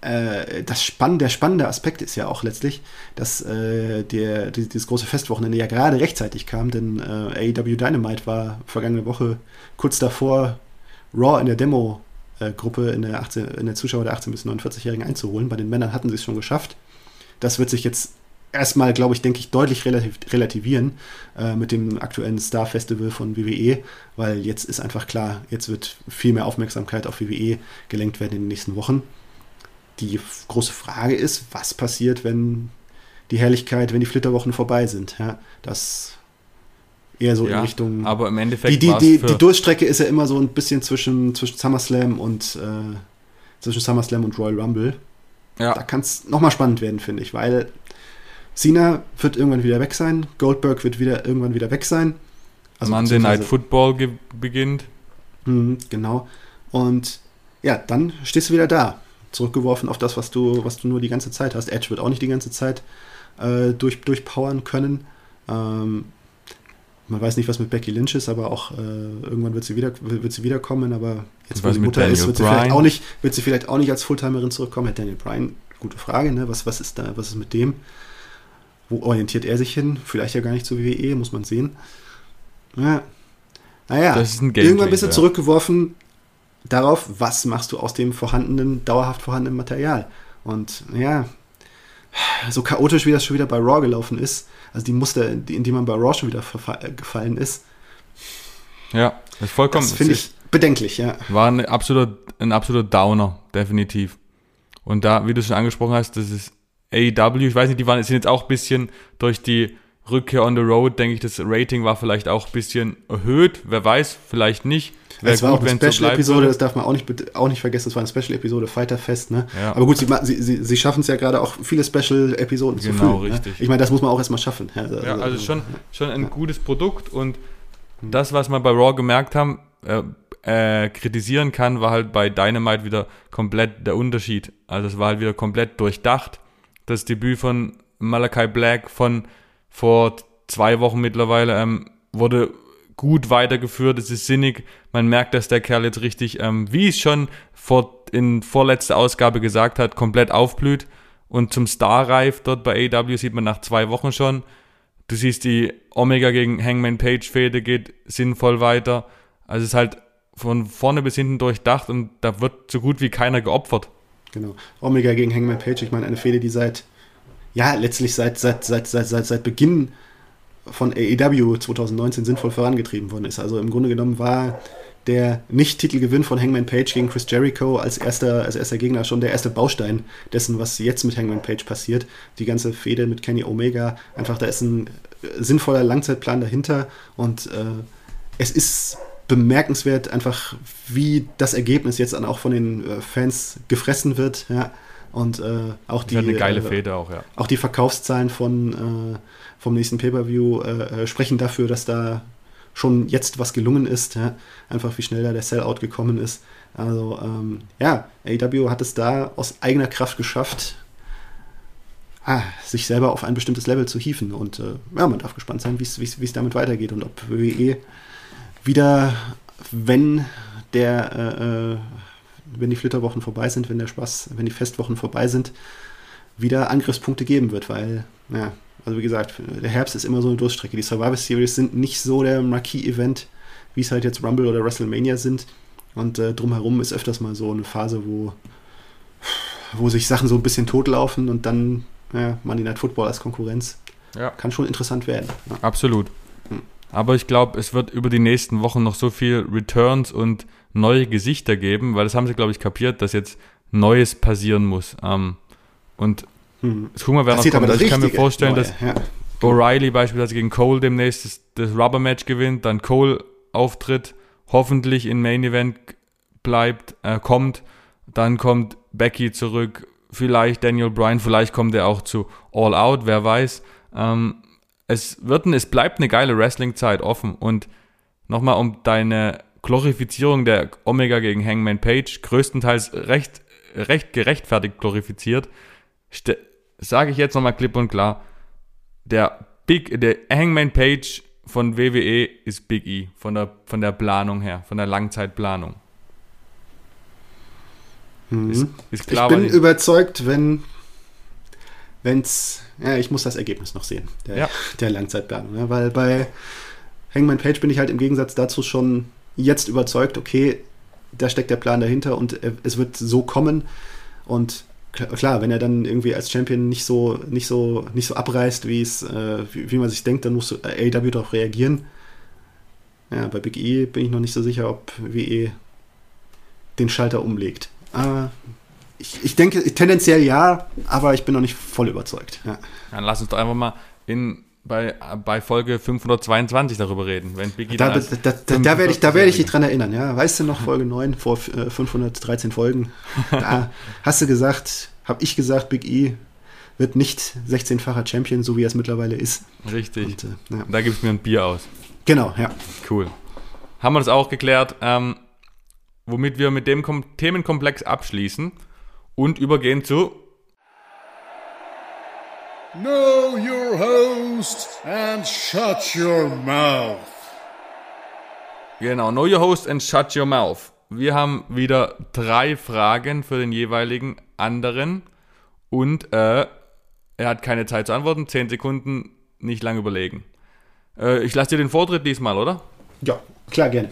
äh, das Spann, der spannende Aspekt ist ja auch letztlich, dass äh, der, die, dieses große Festwochenende ja gerade rechtzeitig kam, denn äh, AEW Dynamite war vergangene Woche kurz davor, Raw in der Demo-Gruppe in der, 18, in der Zuschauer der 18- bis 49-Jährigen einzuholen. Bei den Männern hatten sie es schon geschafft. Das wird sich jetzt erstmal, glaube ich, denke ich, deutlich relativ, relativieren äh, mit dem aktuellen Star Festival von WWE, weil jetzt ist einfach klar, jetzt wird viel mehr Aufmerksamkeit auf WWE gelenkt werden in den nächsten Wochen. Die große Frage ist, was passiert, wenn die Herrlichkeit, wenn die Flitterwochen vorbei sind? Ja, das eher so ja, in Richtung. aber im Endeffekt die, die, die, die Durchstrecke ist ja immer so ein bisschen zwischen, zwischen SummerSlam und äh, zwischen SummerSlam und Royal Rumble. ja, Da kann es nochmal spannend werden, finde ich, weil Cena wird irgendwann wieder weg sein, Goldberg wird wieder irgendwann wieder weg sein. Monday Night Football beginnt. Mhm, genau. Und ja, dann stehst du wieder da, zurückgeworfen auf das, was du, was du nur die ganze Zeit hast. Edge wird auch nicht die ganze Zeit äh, durch, durchpowern können. Ähm, man weiß nicht, was mit Becky Lynch ist, aber auch äh, irgendwann wird sie wieder wird sie wiederkommen, aber jetzt Und wo was sie Mutter ist, Daniel wird sie vielleicht auch nicht, wird sie vielleicht auch nicht als Fulltimerin zurückkommen. Hat Daniel Bryan, gute Frage, ne? Was, was ist da, was ist mit dem? Wo orientiert er sich hin? Vielleicht ja gar nicht zur WWE, muss man sehen. Ja. Naja, ist irgendwann bist du Gamechanger. zurückgeworfen darauf, was machst du aus dem vorhandenen, dauerhaft vorhandenen Material. Und ja, so chaotisch, wie das schon wieder bei Raw gelaufen ist, also die Muster, in die man bei Raw schon wieder äh, gefallen ist, Ja, das ist vollkommen. das finde ich bedenklich, ja. War ein absoluter, ein absoluter Downer, definitiv. Und da, wie du schon angesprochen hast, das ist AEW, ich weiß nicht, die waren, sind jetzt auch ein bisschen durch die Rückkehr on the road, denke ich, das Rating war vielleicht auch ein bisschen erhöht, wer weiß, vielleicht nicht. Wäre Es war auch eine so Special-Episode, bleiben das darf man auch nicht, auch nicht vergessen, es war eine Special-Episode, Fighterfest, ne? Ja. Aber gut, sie, sie, sie, schaffen es ja gerade auch, viele Special-Episoden zu Genau, füllen. richtig. Ne? Ich meine, das muss man auch erstmal schaffen. Ja, Ja, also schon, schon ein Ja. gutes Produkt und das, was wir bei Raw gemerkt haben, äh, äh, kritisieren kann, war halt bei Dynamite wieder komplett der Unterschied. Also es war halt wieder komplett durchdacht. Das Debüt von Malachi Black von vor zwei Wochen mittlerweile ähm, wurde gut weitergeführt, es ist sinnig. Man merkt, dass der Kerl jetzt richtig, ähm, wie es schon vor, in vorletzter Ausgabe gesagt hat, komplett aufblüht und zum Star reift. Dort bei AEW sieht man nach zwei Wochen schon. Du siehst die Omega gegen Hangman Page Fehde geht sinnvoll weiter. Also es ist halt von vorne bis hinten durchdacht und da wird so gut wie keiner geopfert. Genau. Omega gegen Hangman Page, ich meine, eine Fehde, die seit, ja, letztlich seit, seit, seit, seit, seit, seit Beginn von AEW 2019 sinnvoll vorangetrieben worden ist. Also im Grunde genommen war der Nicht-Titelgewinn von Hangman Page gegen Chris Jericho als erster, als erster Gegner schon der erste Baustein dessen, was jetzt mit Hangman Page passiert. Die ganze Fehde mit Kenny Omega, einfach da ist ein sinnvoller Langzeitplan dahinter und äh, es ist bemerkenswert einfach, wie das Ergebnis jetzt dann auch von den äh, Fans gefressen wird, ja. Und äh, auch die, eine geile äh, Fehde auch, ja. Auch die Verkaufszahlen von, äh, vom nächsten Pay-Per-View sprechen dafür, dass da schon jetzt was gelungen ist. Ja? Einfach wie schnell da der Sellout gekommen ist. Also ähm, ja, AEW hat es da aus eigener Kraft geschafft, ah, sich selber auf ein bestimmtes Level zu hieven. Und äh, ja, man darf gespannt sein, wie es damit weitergeht und ob WWE wieder, wenn der äh, äh, wenn die Flitterwochen vorbei sind, wenn der Spaß, wenn die Festwochen vorbei sind, wieder Angriffspunkte geben wird, weil, ja, also wie gesagt, der Herbst ist immer so eine Durststrecke. Die Survivor Series sind nicht so der Marquis-Event, wie es halt jetzt Rumble oder WrestleMania sind. Und äh, drumherum ist öfters mal so eine Phase, wo, wo sich Sachen so ein bisschen totlaufen und dann ja, Monday Night Football als Konkurrenz. Ja. Kann schon interessant werden. Ja. Absolut. Hm. Aber ich glaube, es wird über die nächsten Wochen noch so viel Returns und neue Gesichter geben, weil das haben sie, glaube ich, kapiert, dass jetzt Neues passieren muss. Ähm, und hm. Jetzt gucken wir, wer das noch kommt. Also ich kann mir vorstellen, Neue, dass ja. O'Reilly beispielsweise gegen Cole demnächst das, das Rubber-Match gewinnt, dann Cole auftritt, hoffentlich in Main Event bleibt, äh, kommt, dann kommt Becky zurück, vielleicht Daniel Bryan, vielleicht kommt er auch zu All Out, wer weiß. Ähm, es wird, es bleibt eine geile Wrestling-Zeit offen und nochmal um deine Glorifizierung der Omega gegen Hangman Page, größtenteils recht, recht gerechtfertigt glorifiziert, sage ich jetzt nochmal klipp und klar, der Big, der Hangman Page von WWE ist Big E, von der, von der Planung her, von der Langzeitplanung. Mhm. Ist, ist klar, ich bin überzeugt, wenn wenn's, ja, ich muss das Ergebnis noch sehen, der, ja. der Langzeitplanung, ja, weil bei Hangman Page bin ich halt im Gegensatz dazu schon jetzt überzeugt, okay, da steckt der Plan dahinter und es wird so kommen und klar, wenn er dann irgendwie als Champion nicht so, nicht so, nicht so abreißt, wie es, äh, wie, man sich denkt, dann muss AEW darauf reagieren. Ja, bei Big E bin ich noch nicht so sicher, ob WE den Schalter umlegt. Aber ich, ich denke tendenziell ja, aber ich bin noch nicht voll überzeugt. Ja. Dann lass uns doch einfach mal in bei, bei Folge 522 darüber reden. Wenn Biggie da, da, da, da, da werde ich, da ich dich dran erinnern. Ja? Weißt du noch, Folge 9 vor äh, 513 Folgen? Da hast du gesagt, habe ich gesagt, Big E wird nicht 16-facher Champion, so wie er es mittlerweile ist. Richtig. Und, äh, ja. Da gibt es mir ein Bier aus. Genau, ja. Cool. Haben wir das auch geklärt, ähm, womit wir mit dem Kom Themenkomplex abschließen und übergehen zu Know your host and shut your mouth. Genau, know your host and shut your mouth. Wir haben wieder drei Fragen für den jeweiligen anderen und äh, er hat keine Zeit zu antworten. Zehn Sekunden, nicht lange überlegen. Äh, ich lasse dir den Vortritt diesmal, oder? Ja, klar, gerne.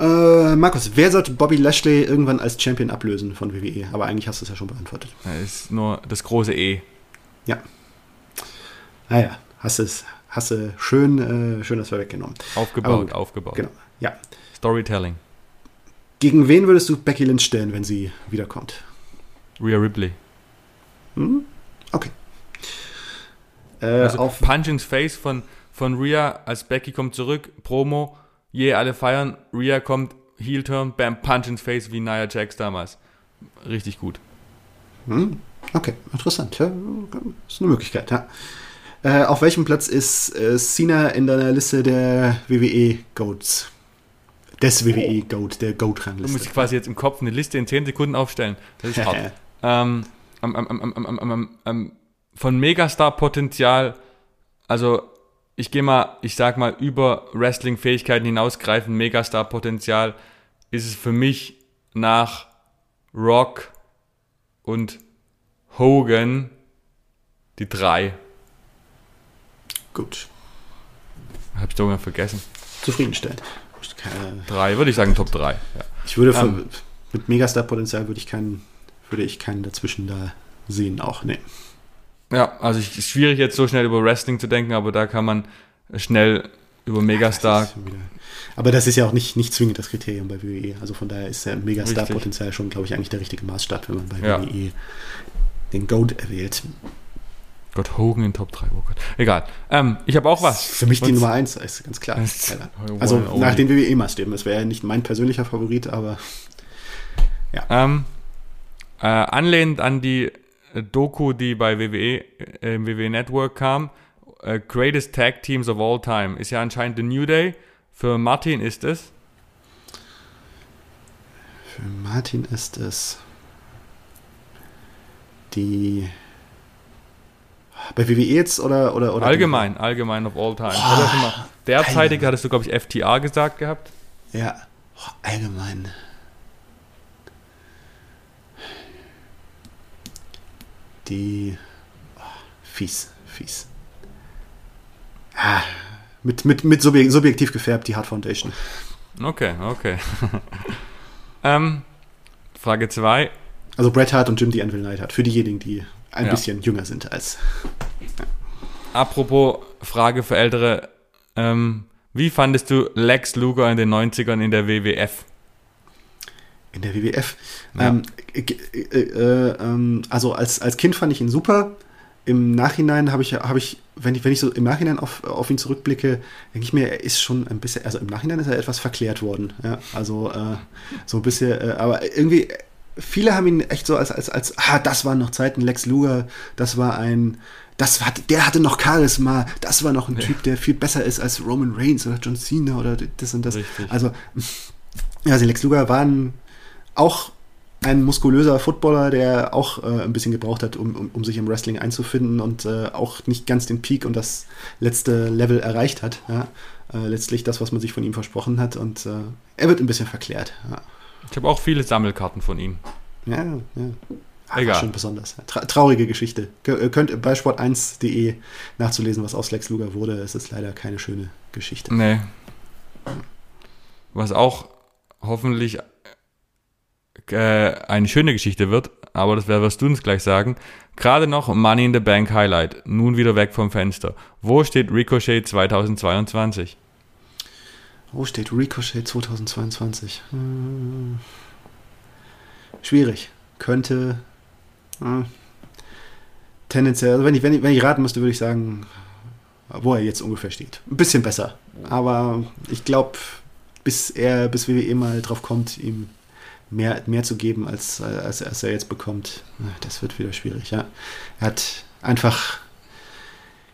Äh, Markus, wer sollte Bobby Lashley irgendwann als Champion ablösen von WWE? Aber eigentlich hast du es ja schon beantwortet. Das ist nur das große E. Ja. Naja, hast es, hast du schön, äh, schön das weggenommen. Aufgebaut, aufgebaut. Genau, ja. Storytelling. Gegen wen würdest du Becky Lynch stellen, wenn sie wiederkommt? Rhea Ripley. Hm? Okay. Äh, also auf Punch ins Face von, von Rhea, als Becky kommt zurück, Promo, je yeah, alle feiern, Rhea kommt, Heel Turn, bam, Punch ins Face wie Nia Jax damals. Richtig gut. Hm? Okay, interessant. Ja, ist eine Möglichkeit, ja. Äh, auf welchem Platz ist äh, Cena in deiner Liste der WWE Goats? Des WWE Goat, der Goat-Rangliste. Du musst quasi jetzt im Kopf eine Liste in 10 Sekunden aufstellen. Das ist hart. ähm, ähm, ähm, von Megastar-Potenzial, also ich gehe mal, ich sag mal, über Wrestling-Fähigkeiten hinausgreifen, Megastar-Potenzial ist es für mich nach Rock und Hogan die drei. Gut. Hab ich da irgendwann vergessen. Zufriedenstellend. Drei, würde ich sagen, Top 3. Ja. Ich würde von, um, mit Megastar-Potenzial würde ich keinen, würde ich keinen dazwischen da sehen auch. Nee. Ja, also es ist schwierig jetzt so schnell über Wrestling zu denken, aber da kann man schnell über Megastar. Ja, aber das ist ja auch nicht, nicht zwingend das Kriterium bei WWE. Also von daher ist ja Megastar-Potenzial schon, glaube ich, eigentlich der richtige Maßstab, wenn man bei ja. WWE den Goat erwählt. Gott, Hogan in Top 3, oh Gott. Egal. Ähm, ich habe auch was. Für mich die Nummer 1, ist ganz klar. also nach den WWE-Maßstäben. Das wäre ja nicht mein persönlicher Favorit, aber ja. Ähm, äh, anlehnend an die Doku, die bei WWE, äh, im WWE Network kam, äh, Greatest Tag Teams of All Time, ist ja anscheinend The New Day. Für Martin ist es? Für Martin ist es die bei WWE jetzt oder oder, oder allgemein, die? allgemein of all time. Oh, derzeitig hattest du glaube ich FTA gesagt gehabt. Ja, oh, allgemein. Die oh, fies, fies. Ah, mit, mit, mit subjektiv gefärbt, die Hard Foundation. Okay, okay. ähm, Frage 2. Also Bret Hart und Jim the Anvil Knight hat. Für diejenigen, die ein ja. bisschen jünger sind als. Ja. Apropos Frage für Ältere. Ähm, wie fandest du Lex Luger in den 90ern in der WWF? In der WWF? Ja. Ähm, äh, äh, äh, also als, als Kind fand ich ihn super. Im Nachhinein habe ich, hab ich, wenn ich, wenn ich so im Nachhinein auf, auf ihn zurückblicke, denke ich mir, er ist schon ein bisschen, also im Nachhinein ist er etwas verklärt worden. Ja? Also äh, so ein bisschen, äh, aber irgendwie, viele haben ihn echt so als, als, als, ah, das waren noch Zeiten, Lex Luger, das war ein, das hat, der hatte noch Charisma, das war noch ein ja. Typ, der viel besser ist als Roman Reigns oder John Cena oder das und das. Richtig. Also, ja, also Lex Luger war ein, auch ein muskulöser Footballer, der auch äh, ein bisschen gebraucht hat, um, um, um, sich im Wrestling einzufinden und äh, auch nicht ganz den Peak und das letzte Level erreicht hat. Ja? Äh, letztlich das, was man sich von ihm versprochen hat. Und äh, er wird ein bisschen verklärt. Ja. Ich habe auch viele Sammelkarten von ihm. Ja, ja. Ach, Egal. Schon besonders. Tra traurige Geschichte. Ihr könnt bei sport1.de nachzulesen, was aus Lex Luger wurde. Es ist leider keine schöne Geschichte. Nee. Was auch hoffentlich äh, eine schöne Geschichte wird, aber das wirst du uns gleich sagen. Gerade noch Money in the Bank Highlight. Nun wieder weg vom Fenster. Wo steht Ricochet 2022? Wo steht Ricochet 2022? Hm. Schwierig. Könnte. Hm. Tendenziell, also wenn ich, wenn, ich, wenn ich raten müsste, würde ich sagen, wo er jetzt ungefähr steht. Ein bisschen besser. Aber ich glaube, bis er, bis WWE mal drauf kommt, ihm mehr, mehr zu geben, als, als, als er jetzt bekommt, das wird wieder schwierig, ja. Er hat einfach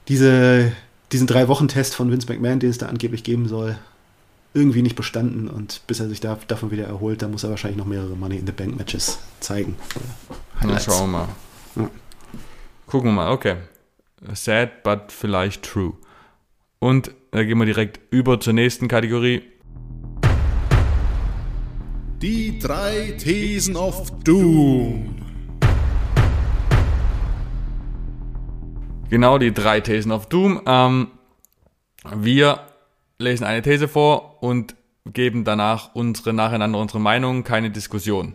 diese, diesen Drei-Wochen-Test von Vince McMahon, den es da angeblich geben soll, irgendwie nicht bestanden und bis er sich da, davon wieder erholt, da muss er wahrscheinlich noch mehrere Money in the Bank Matches zeigen. Na, schauen wir mal. Ja. Gucken wir mal, okay. Sad, but vielleicht true. Und da gehen wir direkt über zur nächsten Kategorie. Die drei Thesen of Doom. Genau, die drei Thesen of Doom. Ähm, wir lesen eine These vor und geben danach unsere nacheinander unsere Meinung, keine Diskussion.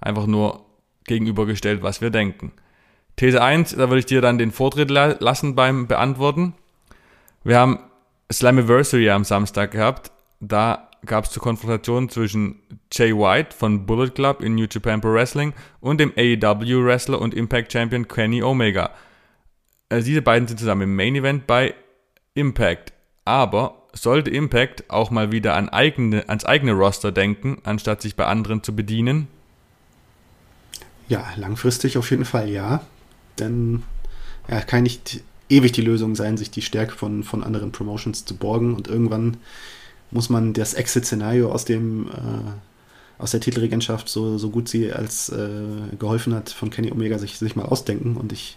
Einfach nur gegenübergestellt, was wir denken. These 1, da würde ich dir dann den Vortritt la lassen beim Beantworten. Wir haben Slammiversary am Samstag gehabt. Da gab es zur Konfrontation zwischen Jay White von Bullet Club in New Japan Pro Wrestling und dem AEW Wrestler und Impact Champion Kenny Omega. Also diese beiden sind zusammen im Main Event bei Impact. Aber sollte Impact auch mal wieder an eigene, ans eigene Roster denken, anstatt sich bei anderen zu bedienen? Ja, langfristig auf jeden Fall ja. Denn ja, kann nicht ewig die Lösung sein, sich die Stärke von, von anderen Promotions zu borgen und irgendwann muss man das Exit-Szenario aus äh, aus der Titelregentschaft, so, so gut sie als äh, geholfen hat, von Kenny Omega sich, sich mal ausdenken und ich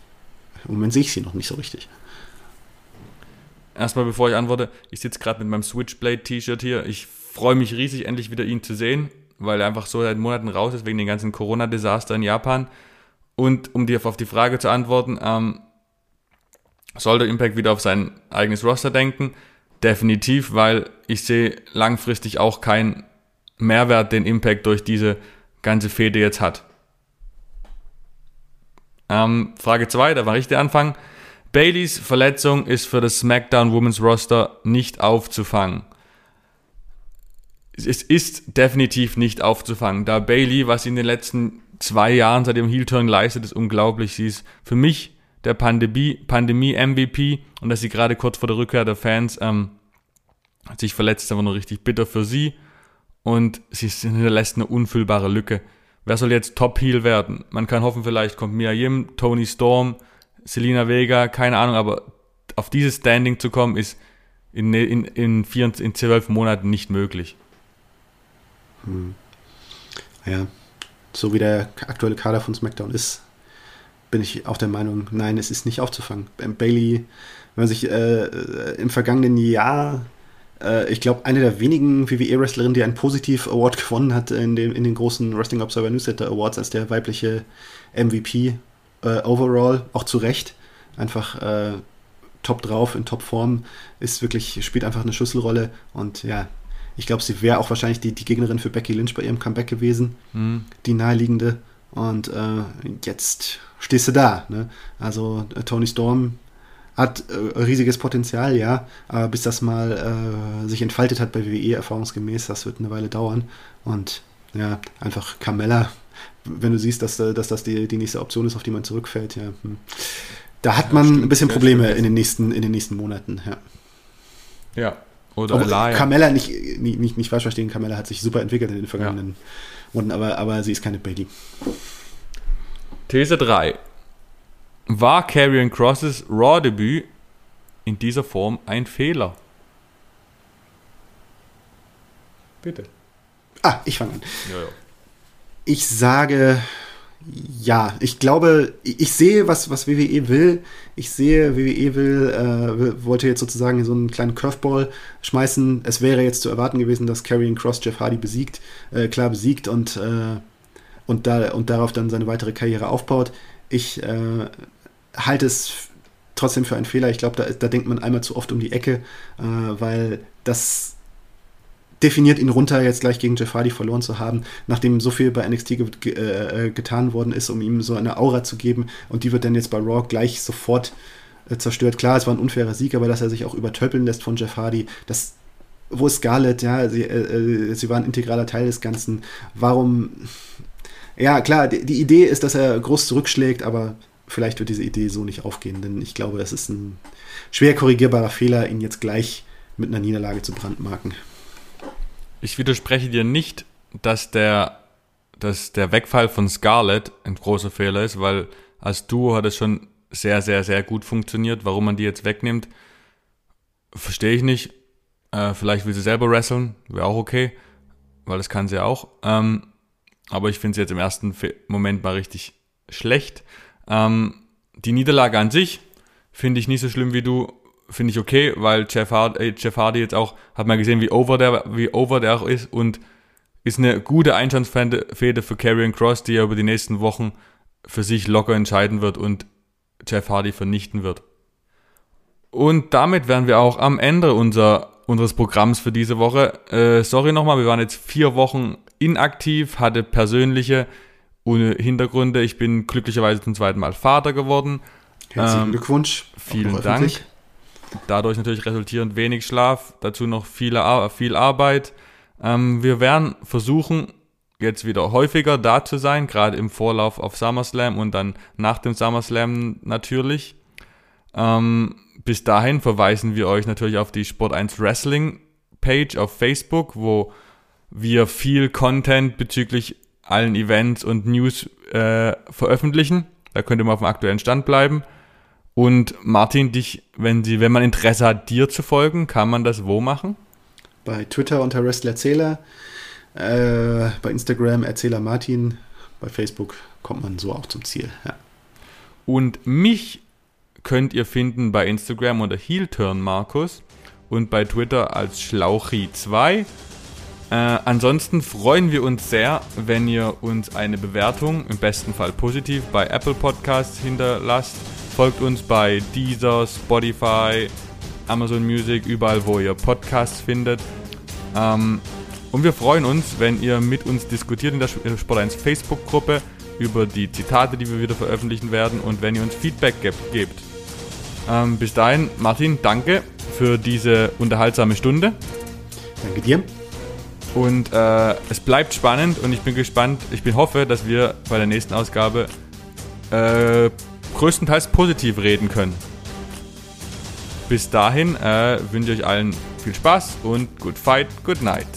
im Moment sehe ich sie noch nicht so richtig. Erstmal, bevor ich antworte, ich sitze gerade mit meinem Switchblade-T-Shirt hier. Ich freue mich riesig, endlich wieder ihn zu sehen, weil er einfach so seit Monaten raus ist wegen den ganzen Corona-Desaster in Japan. Und um dir auf die Frage zu antworten, ähm, Sollte Impact wieder auf sein eigenes Roster denken? Definitiv, weil ich sehe langfristig auch keinen Mehrwert, den Impact durch diese ganze Fehde jetzt hat. Ähm, Frage 2, da war ich der Anfang. Baileys Verletzung ist für das SmackDown Women's Roster nicht aufzufangen. Es ist definitiv nicht aufzufangen, da Bailey, was sie in den letzten zwei Jahren seit ihrem Heel-Turn leistet, ist unglaublich. Sie ist für mich der Pandemie-MVP Pandemie und dass sie gerade kurz vor der Rückkehr der Fans ähm, sich verletzt, ist einfach nur richtig bitter für sie und sie hinterlässt eine unfüllbare Lücke. Wer soll jetzt Top-Heel werden? Man kann hoffen, vielleicht kommt Mia Yim, Tony Storm, Selina Vega, keine Ahnung, aber auf dieses Standing zu kommen, ist in, in, in, vier, in zwölf Monaten nicht möglich. Hm. Ja, so wie der aktuelle Kader von SmackDown ist, bin ich auch der Meinung, nein, es ist nicht aufzufangen. Bailey, wenn man sich äh, im vergangenen Jahr, äh, ich glaube, eine der wenigen WWE-Wrestlerinnen, die einen Positiv-Award gewonnen hat in, dem, in den großen Wrestling Observer Newsletter Awards als der weibliche MVP äh, overall, auch zu Recht. Einfach äh, top drauf, in Top-Form, ist wirklich, spielt einfach eine Schlüsselrolle und ja, ich glaube, sie wäre auch wahrscheinlich die, die Gegnerin für Becky Lynch bei ihrem Comeback gewesen, mhm. die naheliegende. Und äh, jetzt stehst du da. Ne? Also äh, Tony Storm hat äh, riesiges Potenzial, ja, aber bis das mal äh, sich entfaltet hat bei WWE erfahrungsgemäß, das wird eine Weile dauern. Und ja, einfach Carmella, wenn du siehst, dass, äh, dass das die, die nächste Option ist, auf die man zurückfällt, ja. Hm. Da hat man ja, ein bisschen Probleme in den nächsten, in den nächsten Monaten, ja. Ja, oder Auch Alaya. Carmella, nicht, nicht, nicht, nicht falsch verstehen, Carmella hat sich super entwickelt in den vergangenen ja. Monaten, aber, aber sie ist keine Bailey. These 3. War Karrion Crosses Raw-Debüt in dieser Form ein Fehler? Bitte. Ah, ich fange an. Ja, ja. Ich sage ja, ich glaube, ich sehe, was, was WWE will. Ich sehe, WWE will, äh, wollte jetzt sozusagen so einen kleinen Curveball schmeißen. Es wäre jetzt zu erwarten gewesen, dass Karrion Cross Jeff Hardy besiegt, äh, klar besiegt und, äh, und, da, und darauf dann seine weitere Karriere aufbaut. Ich äh, halte es trotzdem für einen Fehler. Ich glaube, da, da denkt man einmal zu oft um die Ecke, äh, weil das definiert ihn runter, jetzt gleich gegen Jeff Hardy verloren zu haben, nachdem so viel bei NXT ge äh, getan worden ist, um ihm so eine Aura zu geben. Und die wird dann jetzt bei Raw gleich sofort äh, zerstört. Klar, es war ein unfairer Sieg, aber dass er sich auch übertöpeln lässt von Jeff Hardy, das wo ist Scarlett, ja, sie, äh, äh sie war ein integraler Teil des Ganzen. Warum? Ja, klar, die, die Idee ist, dass er groß zurückschlägt, aber vielleicht wird diese Idee so nicht aufgehen, denn ich glaube, es ist ein schwer korrigierbarer Fehler, ihn jetzt gleich mit einer Niederlage zu brandmarken ich widerspreche dir nicht, dass der, dass der Wegfall von Scarlett ein großer Fehler ist, weil als Duo hat es schon sehr, sehr, sehr gut funktioniert. Warum man die jetzt wegnimmt, verstehe ich nicht. Äh, vielleicht will sie selber wresteln, wäre auch okay, weil das kann sie auch. Ähm, aber ich finde sie jetzt im ersten Moment mal richtig schlecht. Ähm, die Niederlage an sich finde ich nicht so schlimm wie du finde ich okay, weil Jeff Hardy, äh, Jeff Hardy jetzt auch, hat man gesehen, wie over der, wie over der auch ist und ist eine gute Einstandsfehde für Karrion Cross, die er über die nächsten Wochen für sich locker entscheiden wird und Jeff Hardy vernichten wird. Und damit wären wir auch am Ende unser, unseres Programms für diese Woche. Äh, sorry nochmal, wir waren jetzt vier Wochen inaktiv, hatte persönliche Hintergründe. Ich bin glücklicherweise zum zweiten Mal Vater geworden. Herzlichen ähm, Glückwunsch. Vielen Dank. Dadurch natürlich resultierend wenig Schlaf, dazu noch viele, viel Arbeit. Ähm, wir werden versuchen, jetzt wieder häufiger da zu sein, gerade im Vorlauf auf SummerSlam und dann nach dem SummerSlam natürlich. Ähm, bis dahin verweisen wir euch natürlich auf die Sport 1 Wrestling Page auf Facebook, wo wir viel Content bezüglich allen Events und News äh, veröffentlichen. Da könnt ihr mal auf dem aktuellen Stand bleiben. Und Martin, dich, wenn sie, wenn man Interesse hat, dir zu folgen, kann man das wo machen? Bei Twitter unter Wrestlerzähler, äh, bei Instagram Erzähler Martin, bei Facebook kommt man so auch zum Ziel. Ja. Und mich könnt ihr finden bei Instagram unter Heelturn Markus und bei Twitter als Schlauchi2. Äh, ansonsten freuen wir uns sehr, wenn ihr uns eine Bewertung, im besten Fall positiv, bei Apple Podcasts hinterlasst folgt uns bei Deezer, Spotify, Amazon Music, überall, wo ihr Podcasts findet. Ähm, und wir freuen uns, wenn ihr mit uns diskutiert in der Sport 1 Facebook-Gruppe über die Zitate, die wir wieder veröffentlichen werden und wenn ihr uns Feedback gebt. Ähm, bis dahin, Martin, danke für diese unterhaltsame Stunde. Danke dir. Und äh, es bleibt spannend und ich bin gespannt. Ich bin hoffe, dass wir bei der nächsten Ausgabe äh, größtenteils positiv reden können. Bis dahin äh, wünsche ich euch allen viel Spaß und good fight, good night.